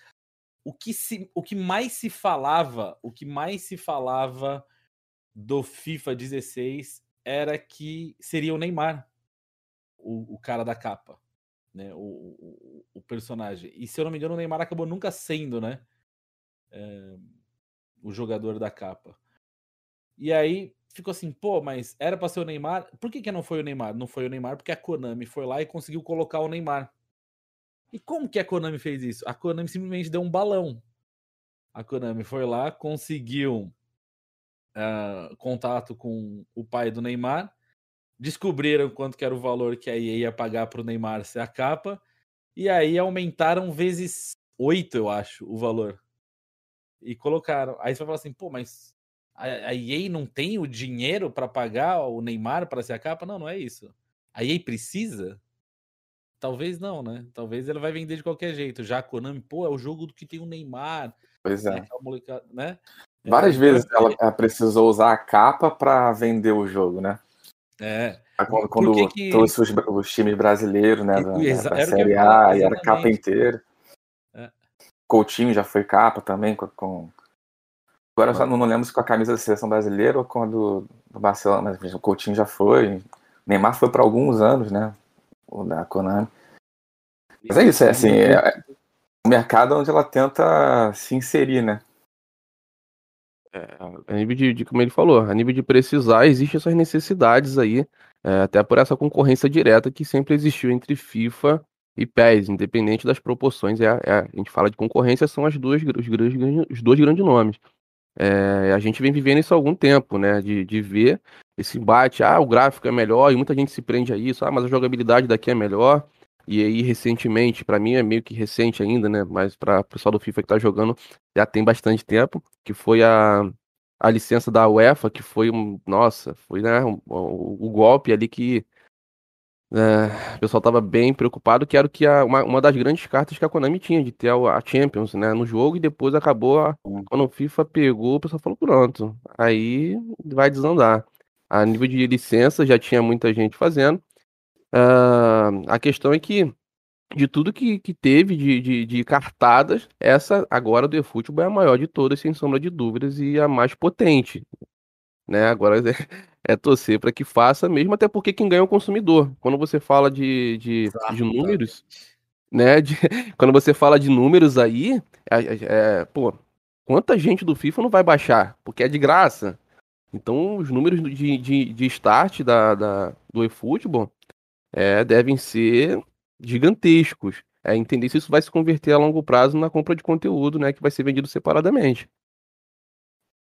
D: o que, se, o que mais se falava, o que mais se falava do FIFA 16 era que seria o Neymar o, o cara da capa, né? O, o, o personagem. E se eu não me engano, o Neymar acabou nunca sendo, né? é, o jogador da capa. E aí ficou assim, pô, mas era pra ser o Neymar? Por que, que não foi o Neymar? Não foi o Neymar porque a Konami foi lá e conseguiu colocar o Neymar. E como que a Konami fez isso? A Konami simplesmente deu um balão. A Konami foi lá, conseguiu ah, contato com o pai do Neymar, descobriram quanto que era o valor que a EA ia pagar para o Neymar ser a capa, e aí aumentaram vezes 8, eu acho, o valor. E colocaram. Aí você vai falar assim, pô, mas a, a EA não tem o dinheiro para pagar o Neymar para ser a capa? Não, não é isso. A EA precisa? Talvez não, né? Talvez ele vai vender de qualquer jeito. Já a Konami, pô, é o jogo do que tem o Neymar,
B: Pois
D: né?
B: é.
D: né?
B: Várias
D: É,
B: vezes
D: então,
B: ela, precisou usar a capa pra vender o jogo, né?
D: É.
B: Quando, quando
D: que que-
B: trouxe os, os times brasileiros, né? Da, da
D: eu
B: Série A, e era capa inteira.
D: É.
B: Coutinho já foi capa também. Com, com- Agora eu só não, não lembro se com a camisa da seleção brasileira ou com a do, do Barcelona, mas o Coutinho já foi. Neymar foi para alguns anos, né? O da Konami. Mas é isso, é assim, é, é um mercado onde ela tenta se inserir, né?
C: A nível de, de- como ele falou, a nível de precisar, existem essas necessidades aí, é, até por essa concorrência direta que sempre existiu entre FIFA e PES, independente das proporções. É, a- é a gente fala de concorrência, são as duas, os, grandes, os dois grandes nomes. É, a gente vem vivendo isso há algum tempo, né? De, de ver esse embate, ah, o gráfico é melhor, e muita gente se prende a isso, ah, mas a jogabilidade daqui é melhor. E aí, recentemente, pra mim é meio que recente ainda, né? Mas para o pessoal do FIFA que tá jogando, já tem bastante tempo, que foi a, a licença da UEFA, que foi um. Nossa, foi né, um- o, o golpe ali que é, o pessoal tava bem preocupado, que era que a, uma, uma das grandes cartas que a Konami tinha, de ter a, a Champions, né, no jogo, e depois acabou, a- quando o FIFA pegou, o pessoal falou, pronto, aí vai desandar. A nível de licença já tinha muita gente fazendo. Ah, a questão é que de tudo que, que teve de, de, de cartadas, essa agora do eFootball é a maior de todas, sem sombra de dúvidas, e a mais potente. Né? Agora é, torcer para que faça mesmo, até porque quem ganha é o consumidor. Quando você fala de, de, de números, né? de- quando você fala de números aí, é- é, pô, quanta gente do FIFA não vai baixar? Porque é de graça. Então, os números de, de, de start da, da, do eFootball é, devem ser gigantescos. É entender se isso vai se converter a longo prazo na compra de conteúdo, né, que vai ser vendido separadamente.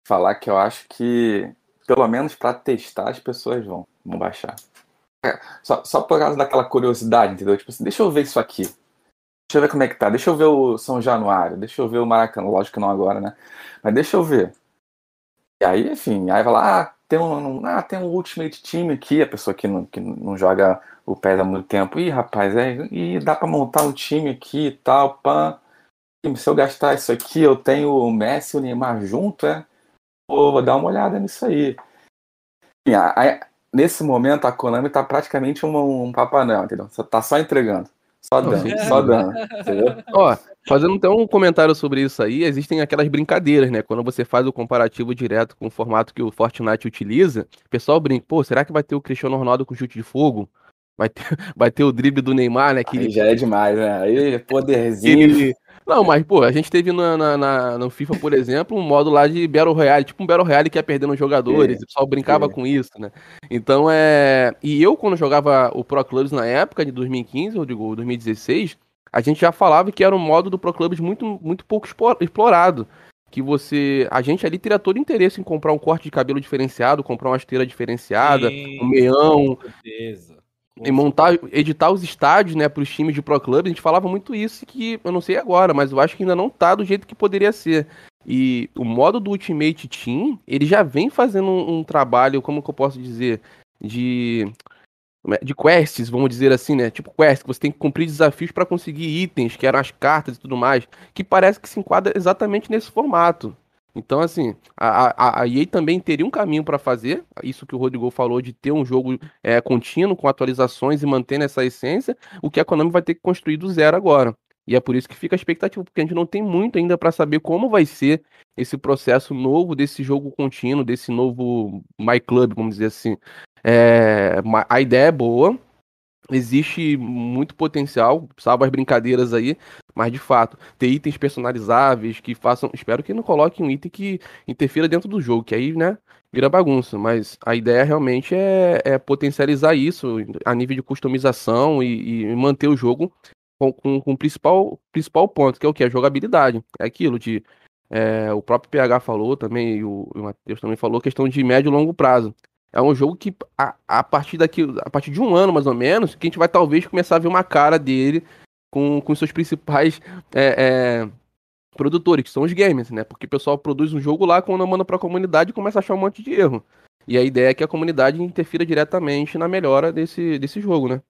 B: Falar que eu acho que, pelo menos para testar, as pessoas vão, vão baixar. É, só, só por causa daquela curiosidade, entendeu? Tipo assim, deixa eu ver isso aqui. Deixa eu ver como é que tá. Deixa eu ver o São Januário. Deixa eu ver o Maracanã. Lógico que não agora, né? Mas deixa eu ver. E aí, enfim, aí vai lá, ah, tem um, ah, tem um Ultimate Team aqui, a pessoa que não, que não joga o PES há muito tempo. Ih, rapaz, é, e dá pra montar um time aqui e tal, pã. Se eu gastar isso aqui, eu tenho o Messi e o Neymar junto, é? Pô, vou dar uma olhada nisso aí. Enfim, a- a- nesse momento, a Konami tá praticamente um, um Papai Noel, entendeu? Só- Tá só entregando. Só dando,
C: sim.
B: só dando.
C: Ó, fazendo então um comentário sobre isso aí, existem aquelas brincadeiras, né? Quando você faz o comparativo direto com o formato que o Fortnite utiliza, o pessoal brinca, pô, será que vai ter o Cristiano Ronaldo com chute de fogo? Vai ter, vai ter o drible do Neymar, né? Que
B: Aí
C: ele,
B: já é demais, né? Aí, poderzinho.
C: ele- Não, mas, pô, a gente teve na, na- na- no FIFA, por exemplo, um modo lá de Battle Royale, tipo um Battle Royale que ia perdendo jogadores,
B: Sim,
C: e o pessoal brincava
B: sim.
C: com isso, né? Então, é... E eu, quando jogava o Pro Clubs na época, de 2015, ou digo, 2016, a gente já falava que era um modo do Pro Clubs muito, muito pouco explorado. Que você... A gente ali teria todo interesse em comprar um corte de cabelo diferenciado, comprar uma esteira diferenciada,
D: Sim,
C: um meião,
D: Com certeza. Com
C: e montar, editar os estádios, né, para os times de Pro Club, a gente falava muito isso que eu não sei agora, mas eu acho que ainda não tá do jeito que poderia ser. E o modo do Ultimate Team, ele já vem fazendo um, um trabalho, como que eu posso dizer, de é? de quests, vamos dizer assim, né? Tipo quest, que você tem que cumprir desafios para conseguir itens, que eram as cartas e tudo mais, que parece que se enquadra exatamente nesse formato. Então, assim, a, a, a EA também teria um caminho para fazer, isso que o Rodrigo falou, de ter um jogo é, contínuo, com atualizações e mantendo essa essência, o que a Konami vai ter que construir do zero agora. E é por isso que fica a expectativa, porque a gente não tem muito ainda para saber como vai ser esse processo novo desse jogo contínuo, desse novo My Club, vamos dizer assim. É, a ideia é boa, existe muito potencial, salvo as brincadeiras aí, mas de fato, ter itens personalizáveis que façam. Espero que não coloque um item que interfira dentro do jogo, que aí, né, vira bagunça. Mas a ideia realmente é, é potencializar isso a nível de customização e, e manter o jogo com, com, com o principal, principal ponto, que é o que? A jogabilidade. É aquilo de. é, o próprio PH falou também, e o, o Matheus também falou, questão de médio e longo prazo. É um jogo que, a, a partir daqui, a partir de um ano, mais ou menos, que a gente vai talvez começar a ver uma cara dele com, com seus principais é, é, produtores, que são os gamers, né? Porque o pessoal produz um jogo lá, quando manda pra comunidade, começa a achar um monte de erro. E a ideia é que a comunidade interfira diretamente na melhora desse, desse jogo, né?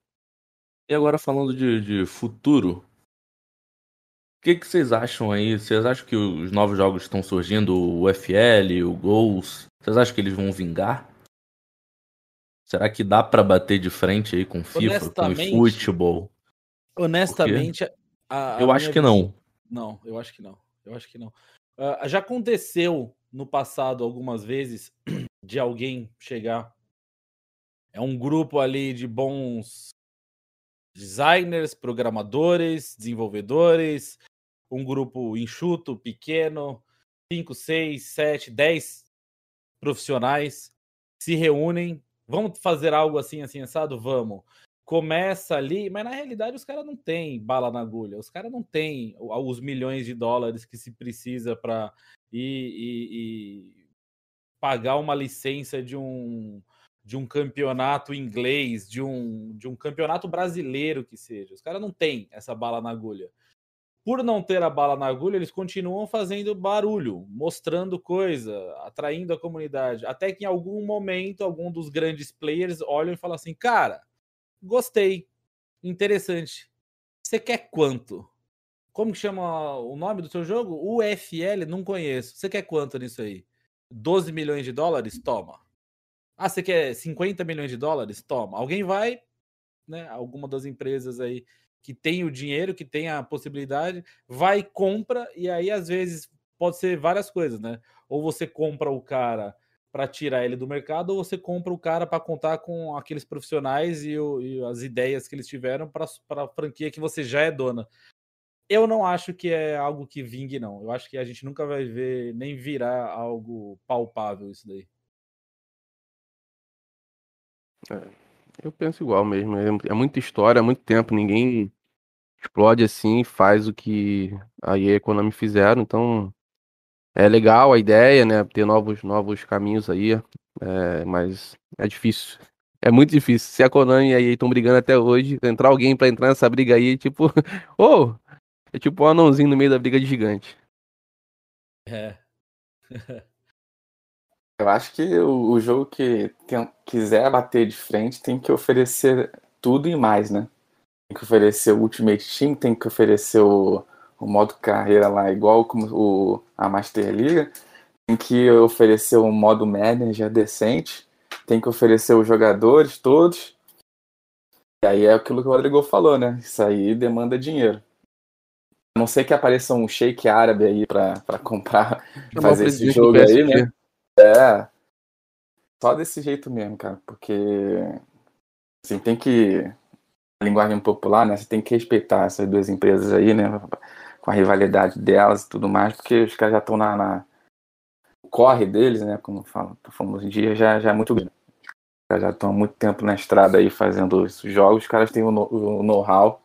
A: E agora falando de, de futuro, o que, que vocês acham aí? Vocês acham que os novos jogos estão surgindo, o FL, o Goals, vocês acham que eles vão vingar? Será que dá pra bater de frente aí com FIFA, com futebol?
D: Honestamente, a- a
A: Eu acho que não.
D: Não, eu acho que não. Eu acho que não. Ah, já aconteceu no passado algumas vezes de alguém chegar. É um grupo ali de bons designers, programadores, desenvolvedores, um grupo enxuto, pequeno, 5, 6, 7, 10 profissionais se reúnem. Vamos fazer algo assim, assim, assado? Vamos começa ali, mas na realidade os caras não têm bala na agulha, os caras não têm os milhões de dólares que se precisa para ir, ir- ir pagar uma licença de um de um campeonato inglês, de um, de um campeonato brasileiro que seja. Os caras não têm essa bala na agulha. Por não ter a bala na agulha, eles continuam fazendo barulho, mostrando coisa, atraindo a comunidade. Até que em algum momento, algum dos grandes players olham e falam assim: cara, Gostei. Interessante. Você quer quanto? Como que chama o nome do seu jogo? UFL? Não conheço. Você quer quanto nisso aí? 12 milhões de dólares? Toma. Ah, você quer 50 milhões de dólares? Toma. Alguém vai, né? Alguma das empresas aí que tem o dinheiro, que tem a possibilidade, vai, compra, e aí às vezes pode ser várias coisas, né? Ou você compra o cara para tirar ele do mercado, ou você compra o cara para contar com aqueles profissionais e, o- e as ideias que eles tiveram para a franquia que você já é dona. Eu não acho que é algo que vingue, não. Eu acho que a gente nunca vai ver nem virar algo palpável isso daí.
C: Eu penso igual mesmo. É, é muita história, é muito tempo. Ninguém explode assim faz o que a EA e a Konami fizeram. Então, é legal a ideia, né? Ter novos, novos caminhos aí. é, mas é difícil. É muito difícil. Se a Konami e a EA estão brigando até hoje, entrar alguém pra entrar nessa briga aí, tipo, ô, é tipo um anãozinho no meio da briga de gigante.
D: É.
B: Eu acho que o, o jogo que tem- quiser bater de frente tem que oferecer tudo e mais, né? Tem que oferecer o Ultimate Team, tem que oferecer o, o modo carreira lá igual como o, a Master Liga, tem que oferecer um modo manager decente, tem que oferecer os jogadores todos. E aí é aquilo que o Rodrigo falou, né? Isso aí demanda dinheiro. A não ser que apareça um shake árabe aí pra, pra comprar, fazer esse jogo aí, né? É. Só desse jeito mesmo, cara. Porque assim, tem que. A linguagem popular, né? Você tem que respeitar essas duas empresas aí, né? Com a rivalidade delas e tudo mais, porque os caras já estão na, na- corre deles, né? Como fala, falamos hoje em dia, já, já é muito grande. Já estão há muito tempo na estrada aí fazendo esses jogos, os caras têm o know- o know-how.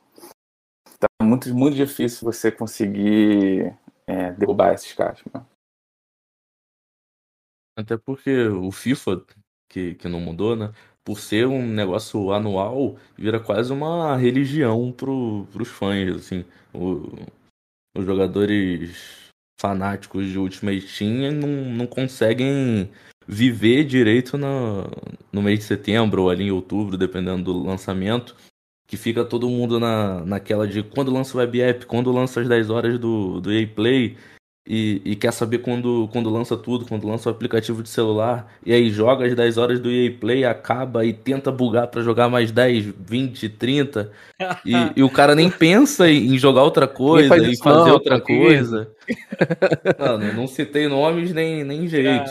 B: É muito, muito difícil você conseguir é, derrubar esses caras. né?
A: Até porque o FIFA, que, que não mudou, né? Por ser um negócio anual, vira quase uma religião pro, pros fãs, assim. O- os jogadores fanáticos de Ultimate Team não, não conseguem viver direito na, no mês de setembro ou ali em outubro, dependendo do lançamento. Que fica todo mundo na, naquela de quando lança o web app, quando lança as 10 horas do, do EA Play, e, e quer saber quando, quando lança tudo, quando lança o aplicativo de celular, e aí joga as 10 horas do EA Play, acaba e tenta bugar pra jogar mais 10, 20, 30, e, e o cara nem pensa em jogar outra coisa,
C: faz
A: em fazer
C: não,
A: outra coisa. Mano, não citei nomes nem, nem jeito.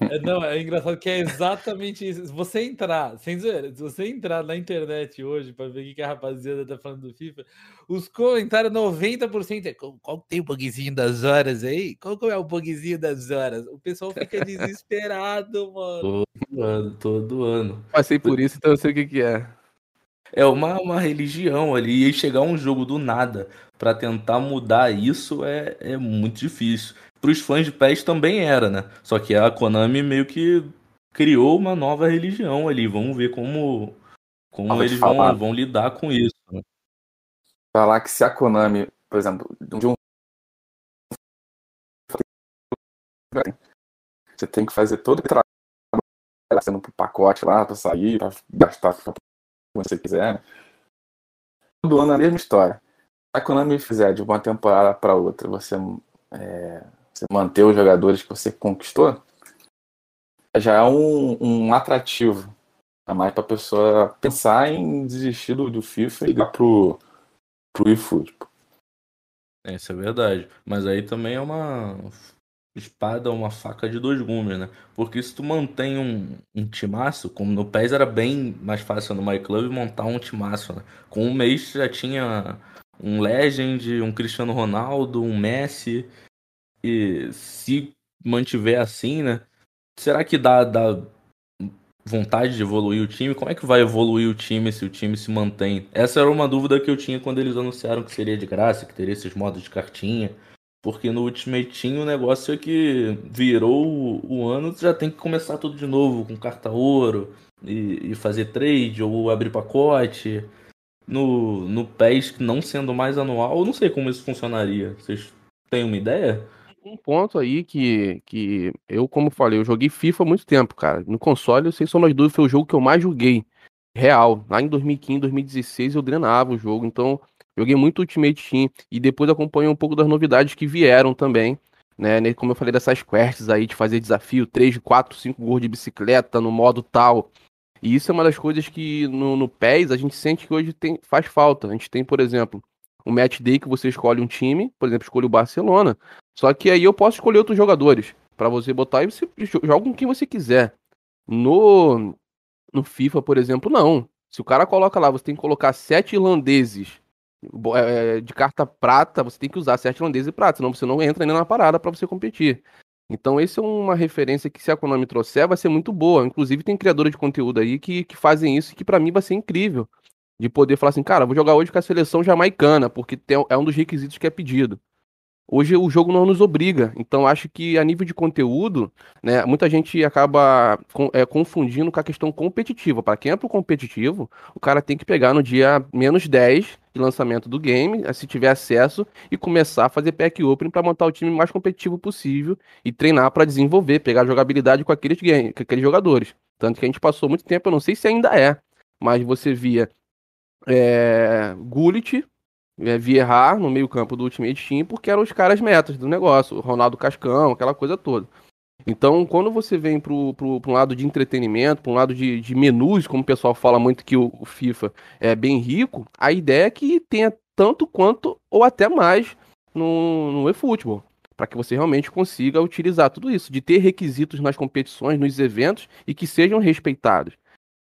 D: É, não, é engraçado que é exatamente isso. Se você entrar, sem zoeira, se você entrar na internet hoje pra ver o que que a rapaziada tá falando do FIFA, os comentários 90% é qual, qual tem o bugzinho das horas aí? Qual que é o bugzinho das horas? O pessoal fica desesperado, mano.
A: Todo ano, todo ano.
C: Passei por isso, então eu sei o que, que é.
A: É uma, uma religião ali. E chegar um jogo do nada pra tentar mudar isso é, é muito difícil. Pros fãs de PES também era, né? Só que a Konami meio que criou uma nova religião ali. Vamos ver como, como eles vão, vão lidar com isso.
B: Falar que se a Konami, por exemplo, de um. Você tem que fazer todo o trabalho sendo pro pacote lá, pra sair, pra gastar o que você quiser. né? Todo ano a mesma história. A Konami fizer de uma temporada para outra, você, é, você manter os jogadores que você conquistou, já é um, um atrativo a mais pra pessoa pensar em desistir do, do FIFA e ir pro, pro eFootball.
A: É, Isso é verdade. Mas aí também é uma espada, uma faca de dois gumes, né? Porque se tu mantém um, um timaço, como no PES era bem mais fácil no MyClub montar um timaço, né? Com um mês já tinha um Legend, um Cristiano Ronaldo, um Messi. E se mantiver assim, né? Será que dá, dá vontade de evoluir o time? Como é que vai evoluir o time se o time se mantém? Essa era uma dúvida que eu tinha quando eles anunciaram que seria de graça, que teria esses modos de cartinha. Porque no Ultimate Team o negócio é que virou o, ano, já tem que começar tudo de novo, com carta ouro, e, e fazer trade, ou abrir pacote. No, no PES, não sendo mais anual, eu não sei como isso funcionaria. Vocês têm uma ideia?
C: Um ponto aí que, que eu, como falei, eu joguei FIFA há muito tempo, cara. No console, sem sombra de dúvida, foi o jogo que eu mais joguei. Real. Lá em 2015, 2016, eu drenava o jogo. Então, joguei muito Ultimate Team. E depois acompanhei um pouco das novidades que vieram também. Né, como eu falei dessas quests aí de fazer desafio 3, 4, 5 gols de bicicleta no modo tal. E isso é uma das coisas que no, no PES a gente sente que hoje tem, faz falta. A gente tem, por exemplo, um match day que você escolhe um time, por exemplo, escolhe o Barcelona. Só que aí eu posso escolher outros jogadores pra você botar e você jo- joga com quem você quiser. No, no FIFA, por exemplo, não. Se o cara coloca lá, você tem que colocar sete irlandeses bo- é, de carta prata, você tem que usar sete irlandeses e prata, senão você não entra nem na parada pra você competir. Então, essa é uma referência que, se a Konami trouxer, vai ser muito boa. Inclusive, tem criadores de conteúdo aí que, que fazem isso e que, pra mim, vai ser incrível. De poder falar assim, cara, vou jogar hoje com a seleção jamaicana, porque tem- é um dos requisitos que é pedido. Hoje o jogo não nos obriga, então acho que a nível de conteúdo, né, muita gente acaba é, confundindo com a questão competitiva. Para quem é pro competitivo, o cara tem que pegar no dia menos 10 de lançamento do game, eh, se tiver acesso, e começar a fazer pack open para montar o time mais competitivo possível e treinar para desenvolver, pegar jogabilidade com aqueles, game, com aqueles jogadores. Tanto que a gente passou muito tempo, eu não sei se ainda é, mas você via é, Gullit, é, Vieira no meio campo do Ultimate Team, porque eram os caras metas do negócio, o Ronaldo Cascão, aquela coisa toda. Então, quando você vem para um lado de entretenimento, para um lado de, de menus, como o pessoal fala muito que o, o, FIFA é bem rico, a ideia é que tenha tanto quanto ou até mais no, no eFootball, para que você realmente consiga utilizar tudo isso, de ter requisitos nas competições, nos eventos e que sejam respeitados.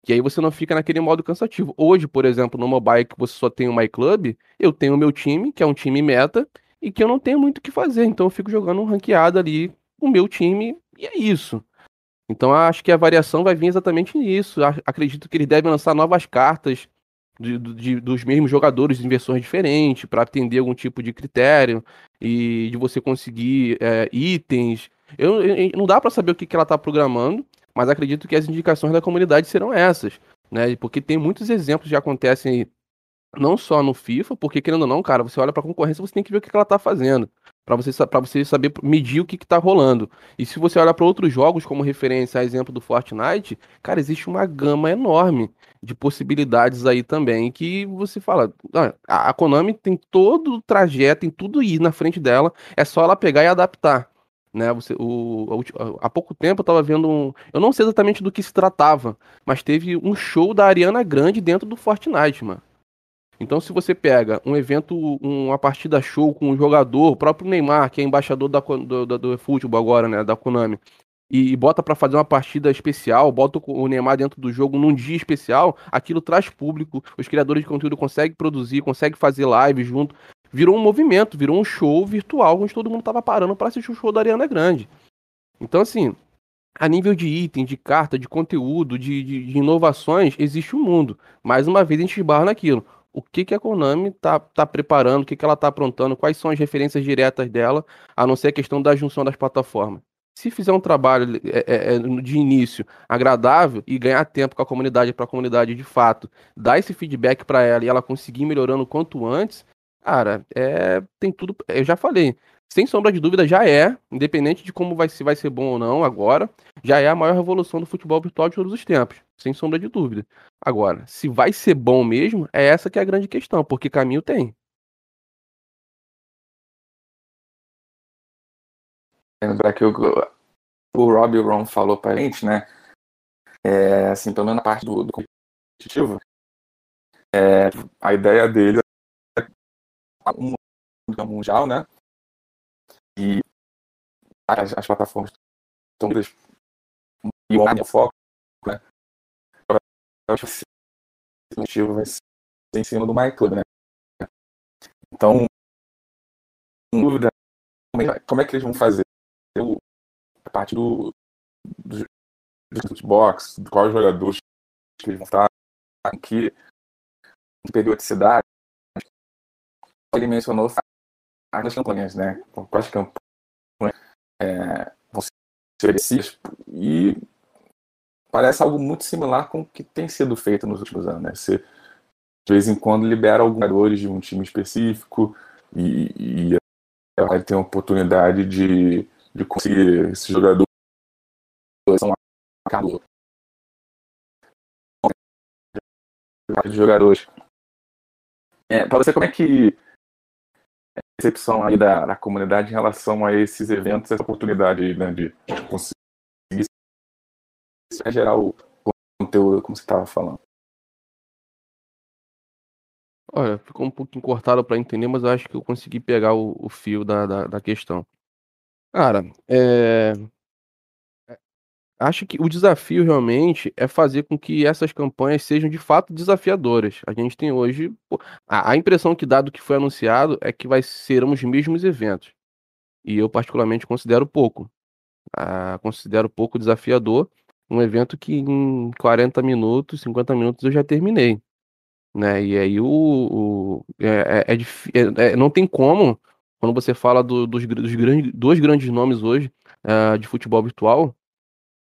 C: Que aí você não fica naquele modo cansativo. Hoje, por exemplo, no mobile que você só tem o MyClub, eu tenho o meu time, que é um time meta, e que eu não tenho muito o que fazer. Então eu fico jogando um ranqueado ali o meu time e é isso. Então acho que a variação vai vir exatamente nisso. Acredito que eles devem lançar novas cartas de, de, dos mesmos jogadores em versões diferentes para atender algum tipo de critério e de você conseguir é, itens. Eu, eu, não dá para saber o que, que ela está programando, mas acredito que as indicações da comunidade serão essas, né? Porque tem muitos exemplos que acontecem não só no FIFA, porque querendo ou não, cara, você olha para a concorrência, você tem que ver o que, que ela está fazendo para você, pra você saber medir o que, está rolando. E se você olhar para outros jogos, como referência a exemplo do Fortnite, cara, existe uma gama enorme de possibilidades aí também que você fala. Ah, a Konami tem todo o trajeto, tem tudo ir na frente dela, é só ela pegar e adaptar. Né, você, o, há pouco tempo eu estava vendo um. Eu não sei exatamente do que se tratava, mas teve um show da Ariana Grande dentro do Fortnite, mano. Então, se você pega um evento, uma partida show com um jogador, o próprio Neymar, que é embaixador da, do, do, do futebol agora, né, da Konami, e, e bota para fazer uma partida especial, bota o Neymar dentro do jogo num dia especial, aquilo traz público, os criadores de conteúdo conseguem produzir, conseguem fazer live junto. Virou um movimento, virou um show virtual onde todo mundo tava parando para assistir o show da Ariana Grande. Então, assim, a nível de item, de carta, de conteúdo, de, de, de inovações, existe um mundo. Mais uma vez a gente esbarra naquilo o que, que a Konami tá, tá preparando, o que, que ela tá aprontando, quais são as referências diretas dela, a não ser a questão da junção das plataformas. Se fizer um trabalho é, é, é de início agradável e ganhar tempo com a comunidade, para a comunidade de fato dar esse feedback para ela e ela conseguir melhorando quanto antes, cara, é, tem tudo. Eu já falei, sem sombra de dúvida, já é, independente de como vai, se vai ser bom ou não agora, já é a maior revolução do futebol virtual de todos os tempos, sem sombra de dúvida. Agora, se vai ser bom mesmo, é essa que é a grande questão, porque caminho tem.
B: Lembrar que o, o Robbie Ron falou pra gente, né? É, assim, pelo menos na parte do, do competitivo, é, a ideia dele um mundial, né? E as, as plataformas estão e o foco, né? Eu acho que esse motivo vai ser em cima do MyClub, né? Então, dúvida, como é que eles vão fazer a parte do, do, do box, quais jogadores que eles vão estar, em que periodicidade. Ele mencionou as campanhas, né? Quais campanhas é, vão ser oferecidas e parece algo muito similar com o que tem sido feito nos últimos anos, né? Você, de vez em quando libera alguns jogadores de um time específico e, e vai ter a oportunidade de, de conseguir são acabou. de jogadores. É, para você, como é que recepção aí da, da, comunidade em relação a esses eventos, essa oportunidade né, de conseguir gerar o conteúdo, como você estava falando.
C: Olha, ficou um pouquinho cortado para entender, mas eu acho que eu consegui pegar o, o fio da, da, da, questão. Cara, é, Acho que o desafio realmente é fazer com que essas campanhas sejam de fato desafiadoras. A gente tem hoje. A, a, impressão que dá do que foi anunciado é que vai serão os mesmos eventos. E eu, particularmente, considero pouco. Ah, considero pouco desafiador um evento que em 40 minutos, 50 minutos eu já terminei. Né? E aí o, o é, é, é, é, não tem como, quando você fala do, dos, dos, grandes, dois grandes nomes hoje uh, de futebol virtual,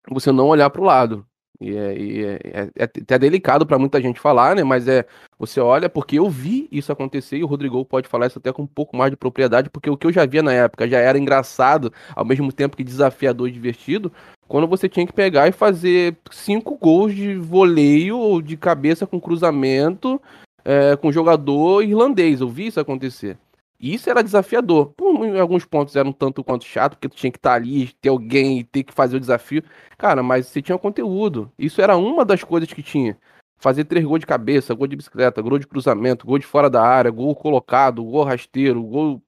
C: você não olhar para o lado. E é, e é, é, é até delicado para muita gente falar, né? Mas é você olha, porque eu vi isso acontecer e o Rodrigo pode falar isso até com um pouco mais de propriedade, porque o que eu já via na época já era engraçado, ao mesmo tempo que desafiador e divertido, quando você tinha que pegar e fazer cinco gols de voleio ou de cabeça com cruzamento é, com jogador irlandês. Eu vi isso acontecer. E isso era desafiador. Em alguns pontos era um tanto quanto chato, porque tu tinha que estar ali, ter alguém, ter que fazer o desafio. Cara, mas você tinha conteúdo. Isso era uma das coisas que tinha. Fazer três gols de cabeça, gol de bicicleta, gol de cruzamento, gol de fora da área, gol colocado, gol rasteiro, gol.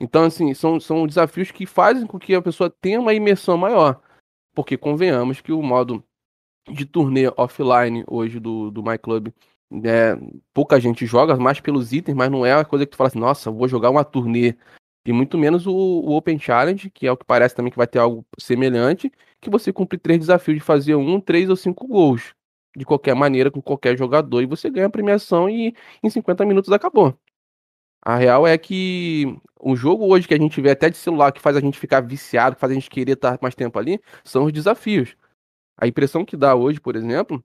C: Então, assim, são, são desafios que fazem com que a pessoa tenha uma imersão maior. Porque convenhamos que o modo de turnê offline hoje do, do MyClub é, pouca gente joga, mais pelos itens, mas não é a coisa que tu fala assim, nossa, vou jogar uma turnê. E muito menos o, o, Open Challenge, que é o que parece também que vai ter algo semelhante, que você cumpre três desafios de fazer um, três ou cinco gols. De qualquer maneira, com qualquer jogador, e você ganha a premiação e em 50 minutos acabou. A real é que o jogo hoje que a gente vê até de celular, que faz a gente ficar viciado, que faz a gente querer estar mais tempo ali, são os desafios. A impressão que dá hoje, por exemplo,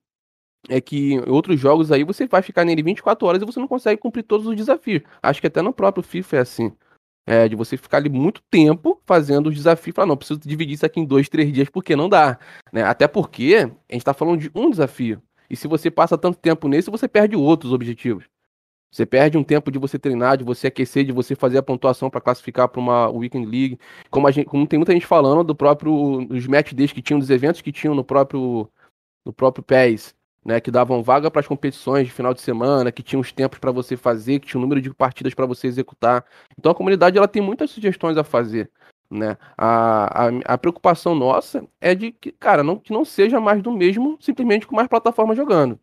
C: é que outros jogos aí você vai ficar nele 24 horas e você não consegue cumprir todos os desafios. Acho que até no próprio FIFA é assim. É, de você ficar ali muito tempo fazendo os desafios, falar, não, preciso dividir isso aqui em dois, três dias, porque não dá. Né? Até porque a gente tá falando de um desafio. E se você passa tanto tempo nesse, você perde outros objetivos. Você perde um tempo de você treinar, de você aquecer, de você fazer a pontuação para classificar para uma Weekend League. Como, gente, como tem muita gente falando do próprio os match days que tinham, dos eventos que tinham no próprio no próprio PES né, que davam vaga para as competições de final de semana, que tinham os tempos para você fazer, que tinha o um número de partidas para você executar. Então a comunidade ela tem muitas sugestões a fazer. Né? A, a, a, preocupação nossa é de que, cara, não, que não seja mais do mesmo, simplesmente com mais plataformas jogando.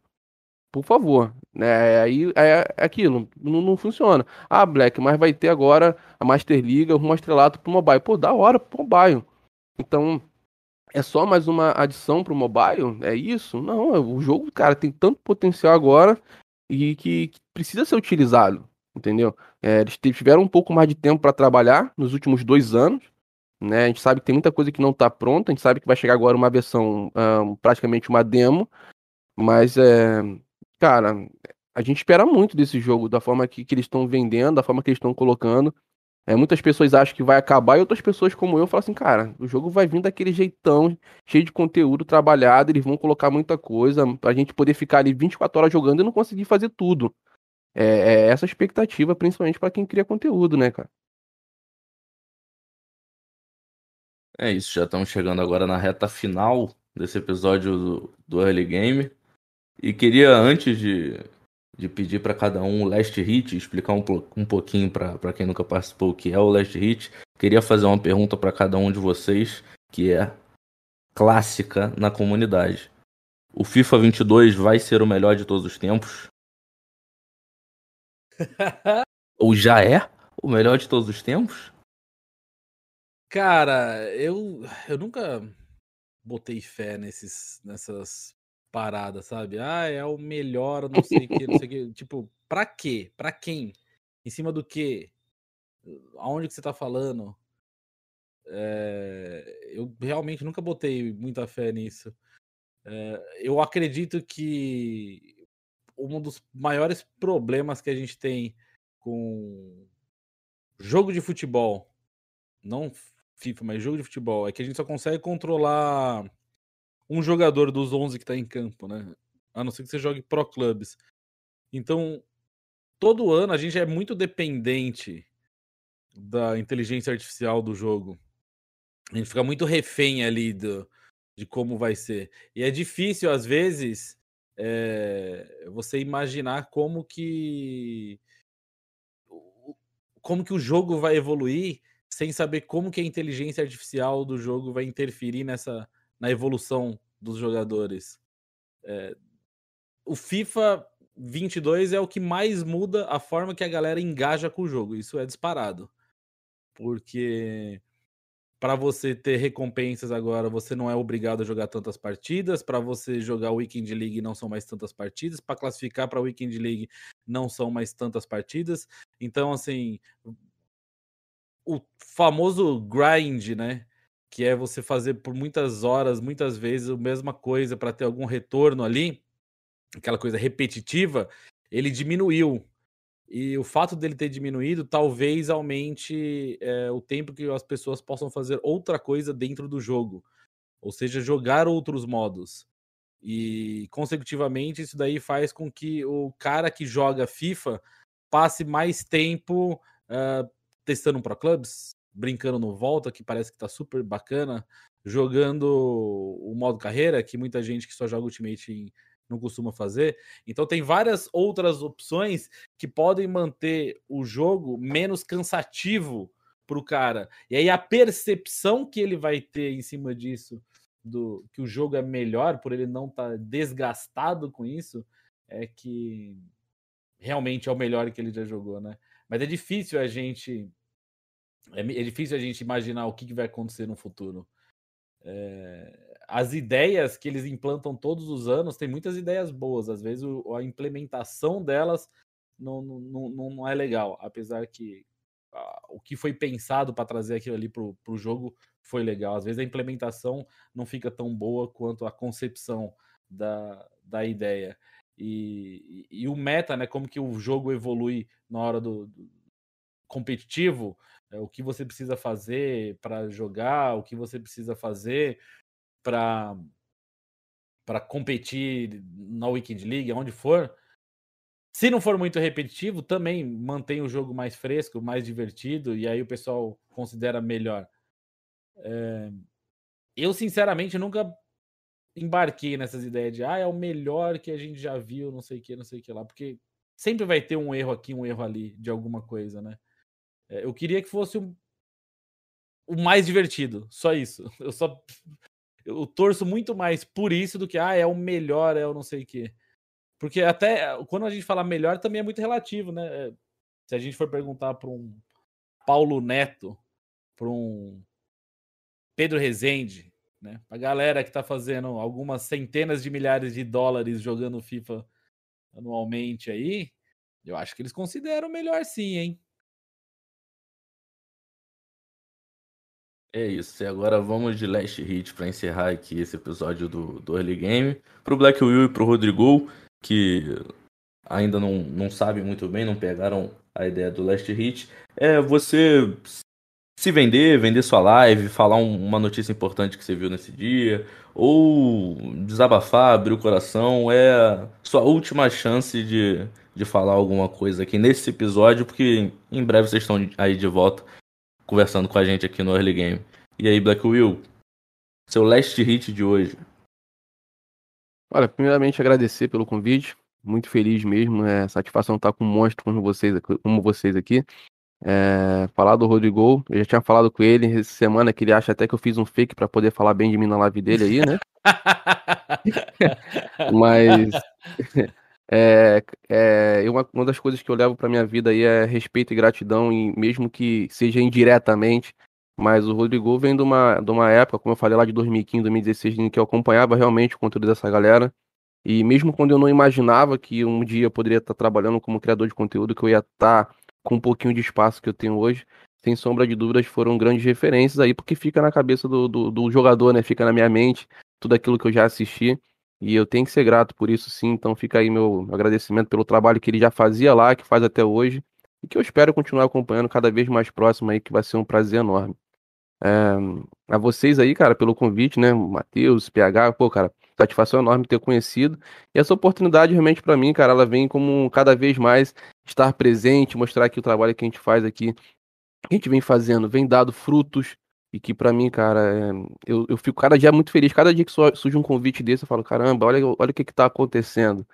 C: Por favor. Né? Aí é, é aquilo, não, não, funciona. Ah, Black, mas vai ter agora a Master League, rumo estrelato pro mobile. Pô, da hora pro mobile. Então, é só mais uma adição para o mobile? É isso? Não, o jogo, cara, tem tanto potencial agora e que, que precisa ser utilizado, entendeu? É, eles tiveram um pouco mais de tempo para trabalhar nos últimos dois anos, né? A gente sabe que tem muita coisa que não está pronta, a gente sabe que vai chegar agora uma versão, um, praticamente uma demo, mas, é, cara, a gente espera muito desse jogo, da forma que, que eles estão vendendo, da forma que eles estão colocando. É, muitas pessoas acham que vai acabar e outras pessoas como eu falam assim, cara, o jogo vai vir daquele jeitão, cheio de conteúdo trabalhado, eles vão colocar muita coisa pra gente poder ficar ali 24 horas jogando e não conseguir fazer tudo. É, é essa expectativa, principalmente para quem cria conteúdo, né, cara?
A: É isso, já estamos chegando agora na reta final desse episódio do, do Early Game. E queria, antes de, de pedir para cada um o Last Hit, explicar um, um pouquinho para quem nunca participou o que é o Last Hit. Queria fazer uma pergunta para cada um de vocês, que é clássica na comunidade. O FIFA 22 vai ser o melhor de todos os tempos? Ou já é o melhor de todos os tempos?
D: Cara, eu, eu nunca botei fé nesses, nessas parada, sabe? Ah, é o melhor, não sei o que, não sei o que. Tipo, pra quê? Pra quem? Em cima do quê? Aonde que você tá falando? É, eu realmente nunca botei muita fé nisso. É, eu acredito que um dos maiores problemas que a gente tem com jogo de futebol, não FIFA, mas jogo de futebol, é que a gente só consegue controlar um jogador dos 11 que está em campo, né? A não ser que você jogue Pro Clubs. Então, todo ano a gente é muito dependente da inteligência artificial do jogo. A gente fica muito refém ali do, de como vai ser. E é difícil, às vezes, é, você imaginar como que como que o jogo vai evoluir sem saber como que a inteligência artificial do jogo vai interferir nessa, na evolução dos jogadores. É, o FIFA 22 é o que mais muda a forma que a galera engaja com o jogo. Isso é disparado. Porque para você ter recompensas agora, você não é obrigado a jogar tantas partidas. Para você jogar Weekend League, não são mais tantas partidas. Para classificar para Weekend League, não são mais tantas partidas. Então, assim, o famoso grind, né? Que é você fazer por muitas horas, muitas vezes a mesma coisa para ter algum retorno ali, aquela coisa repetitiva, ele diminuiu. E o fato dele ter diminuído talvez aumente é, o tempo que as pessoas possam fazer outra coisa dentro do jogo, ou seja, jogar outros modos. E consecutivamente isso daí faz com que o cara que joga FIFA passe mais tempo uh, testando Pro Clubs, brincando no Volta, que parece que tá super bacana, jogando o modo carreira, que muita gente que só joga Ultimate não costuma fazer. Então tem várias outras opções que podem manter o jogo menos cansativo para o cara. E aí a percepção que ele vai ter em cima disso, do que o jogo é melhor, por ele não estar tá desgastado com isso, é que realmente é o melhor que ele já jogou, né? Mas é difícil a gente é, é difícil a gente imaginar o que, que vai acontecer no futuro. É, as ideias que eles implantam todos os anos, tem muitas ideias boas, às vezes o, a implementação delas não, não, não, não é legal, apesar que ah, o que foi pensado para trazer aquilo ali para o jogo foi legal. Às vezes a implementação não fica tão boa quanto a concepção da, da ideia. E, e, e o meta, né? Como que o jogo evolui na hora do, do competitivo, o que você precisa fazer para jogar, o que você precisa fazer para para competir na Weekend League, onde for. Se não for muito repetitivo, também mantém o jogo mais fresco, mais divertido, e aí o pessoal considera melhor. É... Eu, sinceramente, nunca embarquei nessas ideias de ah, é o melhor que a gente já viu, não sei o que, não sei o que lá, porque sempre vai ter um erro aqui, um erro ali de alguma coisa, né? É, eu queria que fosse um, o mais divertido, só isso. Eu só eu torço muito mais por isso do que ah, é o melhor, é o não sei o quê. Porque até quando a gente fala melhor também é muito relativo, né? É, se a gente for perguntar para um Paulo Neto, para um Pedro Rezende, né? A galera que está fazendo algumas centenas de milhares de dólares jogando FIFA anualmente aí, eu acho que eles consideram melhor sim, hein?
A: É isso, e agora vamos de Last Hit para encerrar aqui esse episódio do, do Early Game. Pro Black Will e pro Rodrigo, que ainda não, não sabem muito bem, não pegaram a ideia do Last Hit, é você se vender, vender sua live, falar um, uma notícia importante que você viu nesse dia, ou desabafar, abrir o coração, é sua última chance de, de falar alguma coisa aqui nesse episódio, porque em breve vocês estão aí de volta conversando com a gente aqui no Early Game. E aí, Black Will, seu last hit de hoje.
C: Olha, primeiramente agradecer pelo convite. Muito feliz mesmo. É satisfação estar com um monstro como vocês, como vocês aqui. É, falar do Rodrigo, eu já tinha falado com ele essa semana que ele acha até que eu fiz um fake para poder falar bem de mim na live dele aí, né? Mas é, é, uma, uma das coisas que eu levo para minha vida aí é respeito e gratidão, e mesmo que seja indiretamente. Mas o Rodrigo vem de uma, de uma época, como eu falei lá de 2015, 2016, em que eu acompanhava realmente o conteúdo dessa galera. E mesmo quando eu não imaginava que um dia eu poderia estar trabalhando como criador de conteúdo, que eu ia estar com um pouquinho de espaço que eu tenho hoje, sem sombra de dúvidas, foram grandes referências aí, porque fica na cabeça do, do, do jogador, né? Fica na minha mente tudo aquilo que eu já assisti. E eu tenho que ser grato por isso, sim. Então fica aí meu agradecimento pelo trabalho que ele já fazia lá, que faz até hoje, e que eu espero continuar acompanhando cada vez mais próximo aí, que vai ser um prazer enorme. É, a vocês aí, cara, pelo convite, né? Matheus, PH, pô, cara, satisfação enorme ter conhecido. E essa oportunidade realmente para mim, cara, ela vem como cada vez mais estar presente, mostrar que o trabalho que a gente faz aqui, que a gente vem fazendo, vem dado frutos, e que para mim, cara, é, eu, eu fico cada dia muito feliz. Cada dia que surge um convite desse, eu falo, caramba, olha, olha o que que tá acontecendo.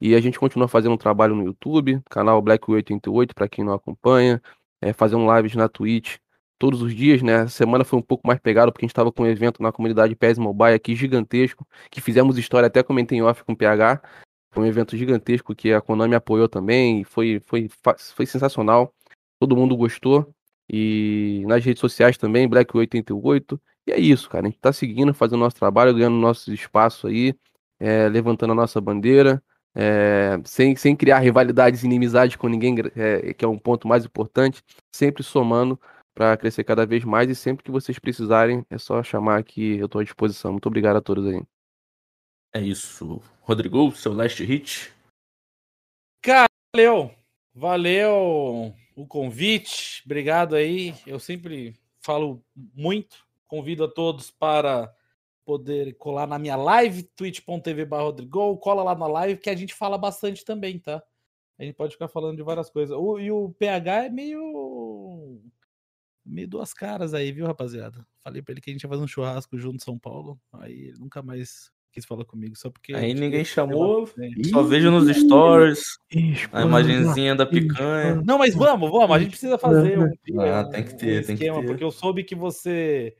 C: E a gente continua fazendo um trabalho no YouTube, canal Black88, para quem não acompanha, é, fazendo lives na Twitch todos os dias, né? Essa semana foi um pouco mais pegado, porque a gente estava com um evento na comunidade PES Mobile aqui gigantesco, que fizemos história, até comentei em off com o PH. Foi um evento gigantesco que a Konami apoiou também, foi, foi, foi sensacional. Todo mundo gostou. E nas redes sociais também, Black88. E é isso, cara. A gente tá seguindo, fazendo nosso trabalho, ganhando nosso espaço aí, é, levantando a nossa bandeira, é, sem, sem criar rivalidades e inimizades com ninguém, é, que é um ponto mais importante, sempre somando para crescer cada vez mais. E sempre que vocês precisarem, é só chamar que eu estou à disposição. Muito obrigado a todos aí.
A: É isso. Rodrigo, seu last hit.
D: Cara, valeu. Valeu o convite. Obrigado aí. Eu sempre falo muito. Convido a todos para poder colar na minha live, twitch.tv Rodrigo. Cola lá na live que a gente fala bastante também, tá? A gente pode ficar falando de várias coisas. O, e o PH é meio meio duas caras aí, viu, rapaziada? Falei pra ele que a gente ia fazer um churrasco junto em São Paulo. Aí ele nunca mais quis falar comigo, só porque.
A: Aí ninguém chamou, só vejo nos stories a imagenzinha da picanha.
D: Não, mas vamos, vamos. A gente precisa fazer um,
A: Ah, tem que ter,
D: um
A: tem que
D: esquema,
A: ter.
D: porque eu soube que você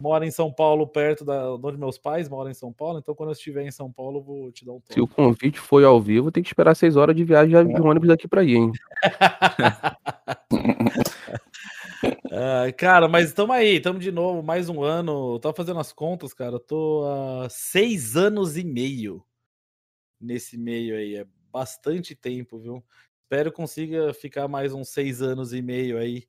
D: mora em São Paulo, perto da de onde meus pais moram em São Paulo. Então, quando eu estiver em São Paulo, eu vou te dar um
C: Se o
D: toque.
C: convite foi ao vivo, tem que esperar seis horas de viagem de ônibus daqui pra aí, hein?
D: Ah, cara, mas estamos aí, estamos de novo, mais um ano. Eu tava fazendo as contas, cara. Eu tô há seis anos e meio nesse meio aí. É bastante tempo, viu? Espero consiga ficar mais uns seis anos e meio aí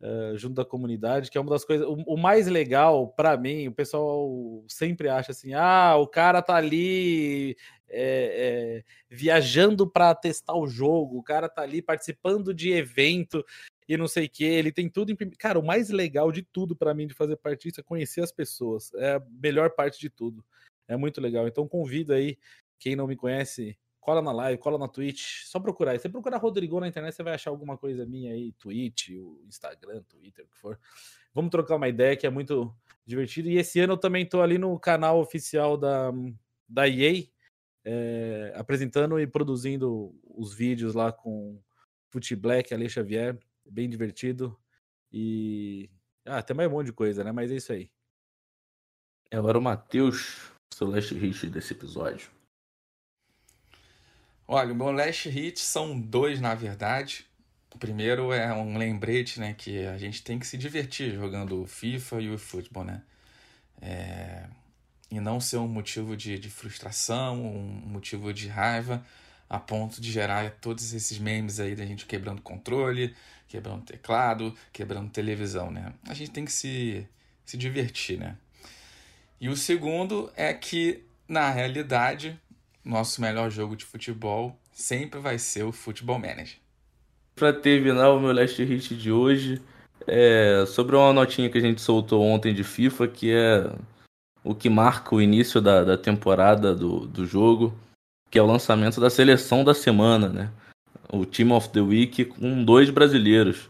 D: ah, junto da comunidade, que é uma das coisas. O, o mais legal pra mim, o pessoal sempre acha assim: ah, o cara tá ali é, é, viajando para testar o jogo, o cara tá ali participando de evento e não sei o que, ele tem tudo Cara, o mais legal de tudo pra mim de fazer parte disso é conhecer as pessoas. É a melhor parte de tudo. É muito legal. Então convido aí, quem não me conhece, cola na live, cola na Twitch, só procurar. aí. Você procurar Rodrigo na internet, você vai achar alguma coisa minha aí, Twitch, o Instagram, Twitter, o que for. Vamos trocar uma ideia que é muito divertido. E esse ano eu também tô ali no canal oficial da, da EA, é, apresentando e produzindo os vídeos lá com Fute Black, Ale Xavier, bem divertido. E. Ah, tem mais um monte de coisa, né? Mas é isso aí.
A: É agora o Matheus, seu last hit desse episódio.
B: Olha, o meu last hit são dois, na verdade. O primeiro é um lembrete, né? Que a gente tem que se divertir jogando o FIFA e o futebol, né? É, E não ser um motivo de, de frustração, um motivo de raiva, a ponto de gerar todos esses memes aí da gente quebrando controle, quebrando teclado, quebrando televisão, né? A gente tem que se, se divertir, né? E o segundo é que, na realidade, nosso melhor jogo de futebol sempre vai ser o Futebol Manager.
A: Pra terminar o meu last hit de hoje, é sobre uma notinha que a gente soltou ontem de FIFA, que é o que marca o início da, da temporada do, do jogo, que é o lançamento da seleção da semana, né? O Team of the Week com dois brasileiros.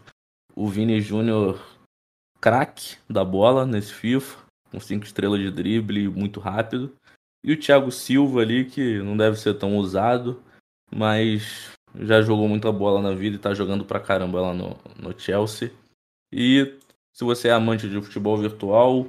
A: O Vini Júnior, craque da bola nesse FIFA, com cinco estrelas de drible, muito rápido. E o Thiago Silva ali, que não deve ser tão usado, mas já jogou muita bola na vida e tá jogando pra caramba lá no, no Chelsea. E se você é amante de futebol virtual,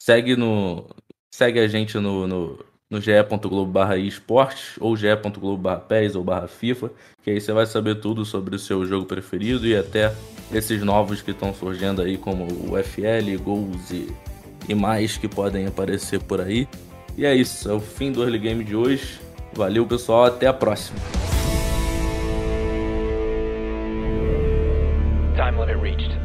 A: segue no segue a gente no, no, no ge.globo/esportes ou ge.globo/pes ou barra /fifa, que aí você vai saber tudo sobre o seu jogo preferido e até esses novos que estão surgindo aí como o FL, Gols e, e mais que podem aparecer por aí. E é isso, é o fim do Early Game de hoje. Valeu, pessoal, até a próxima. Time reached.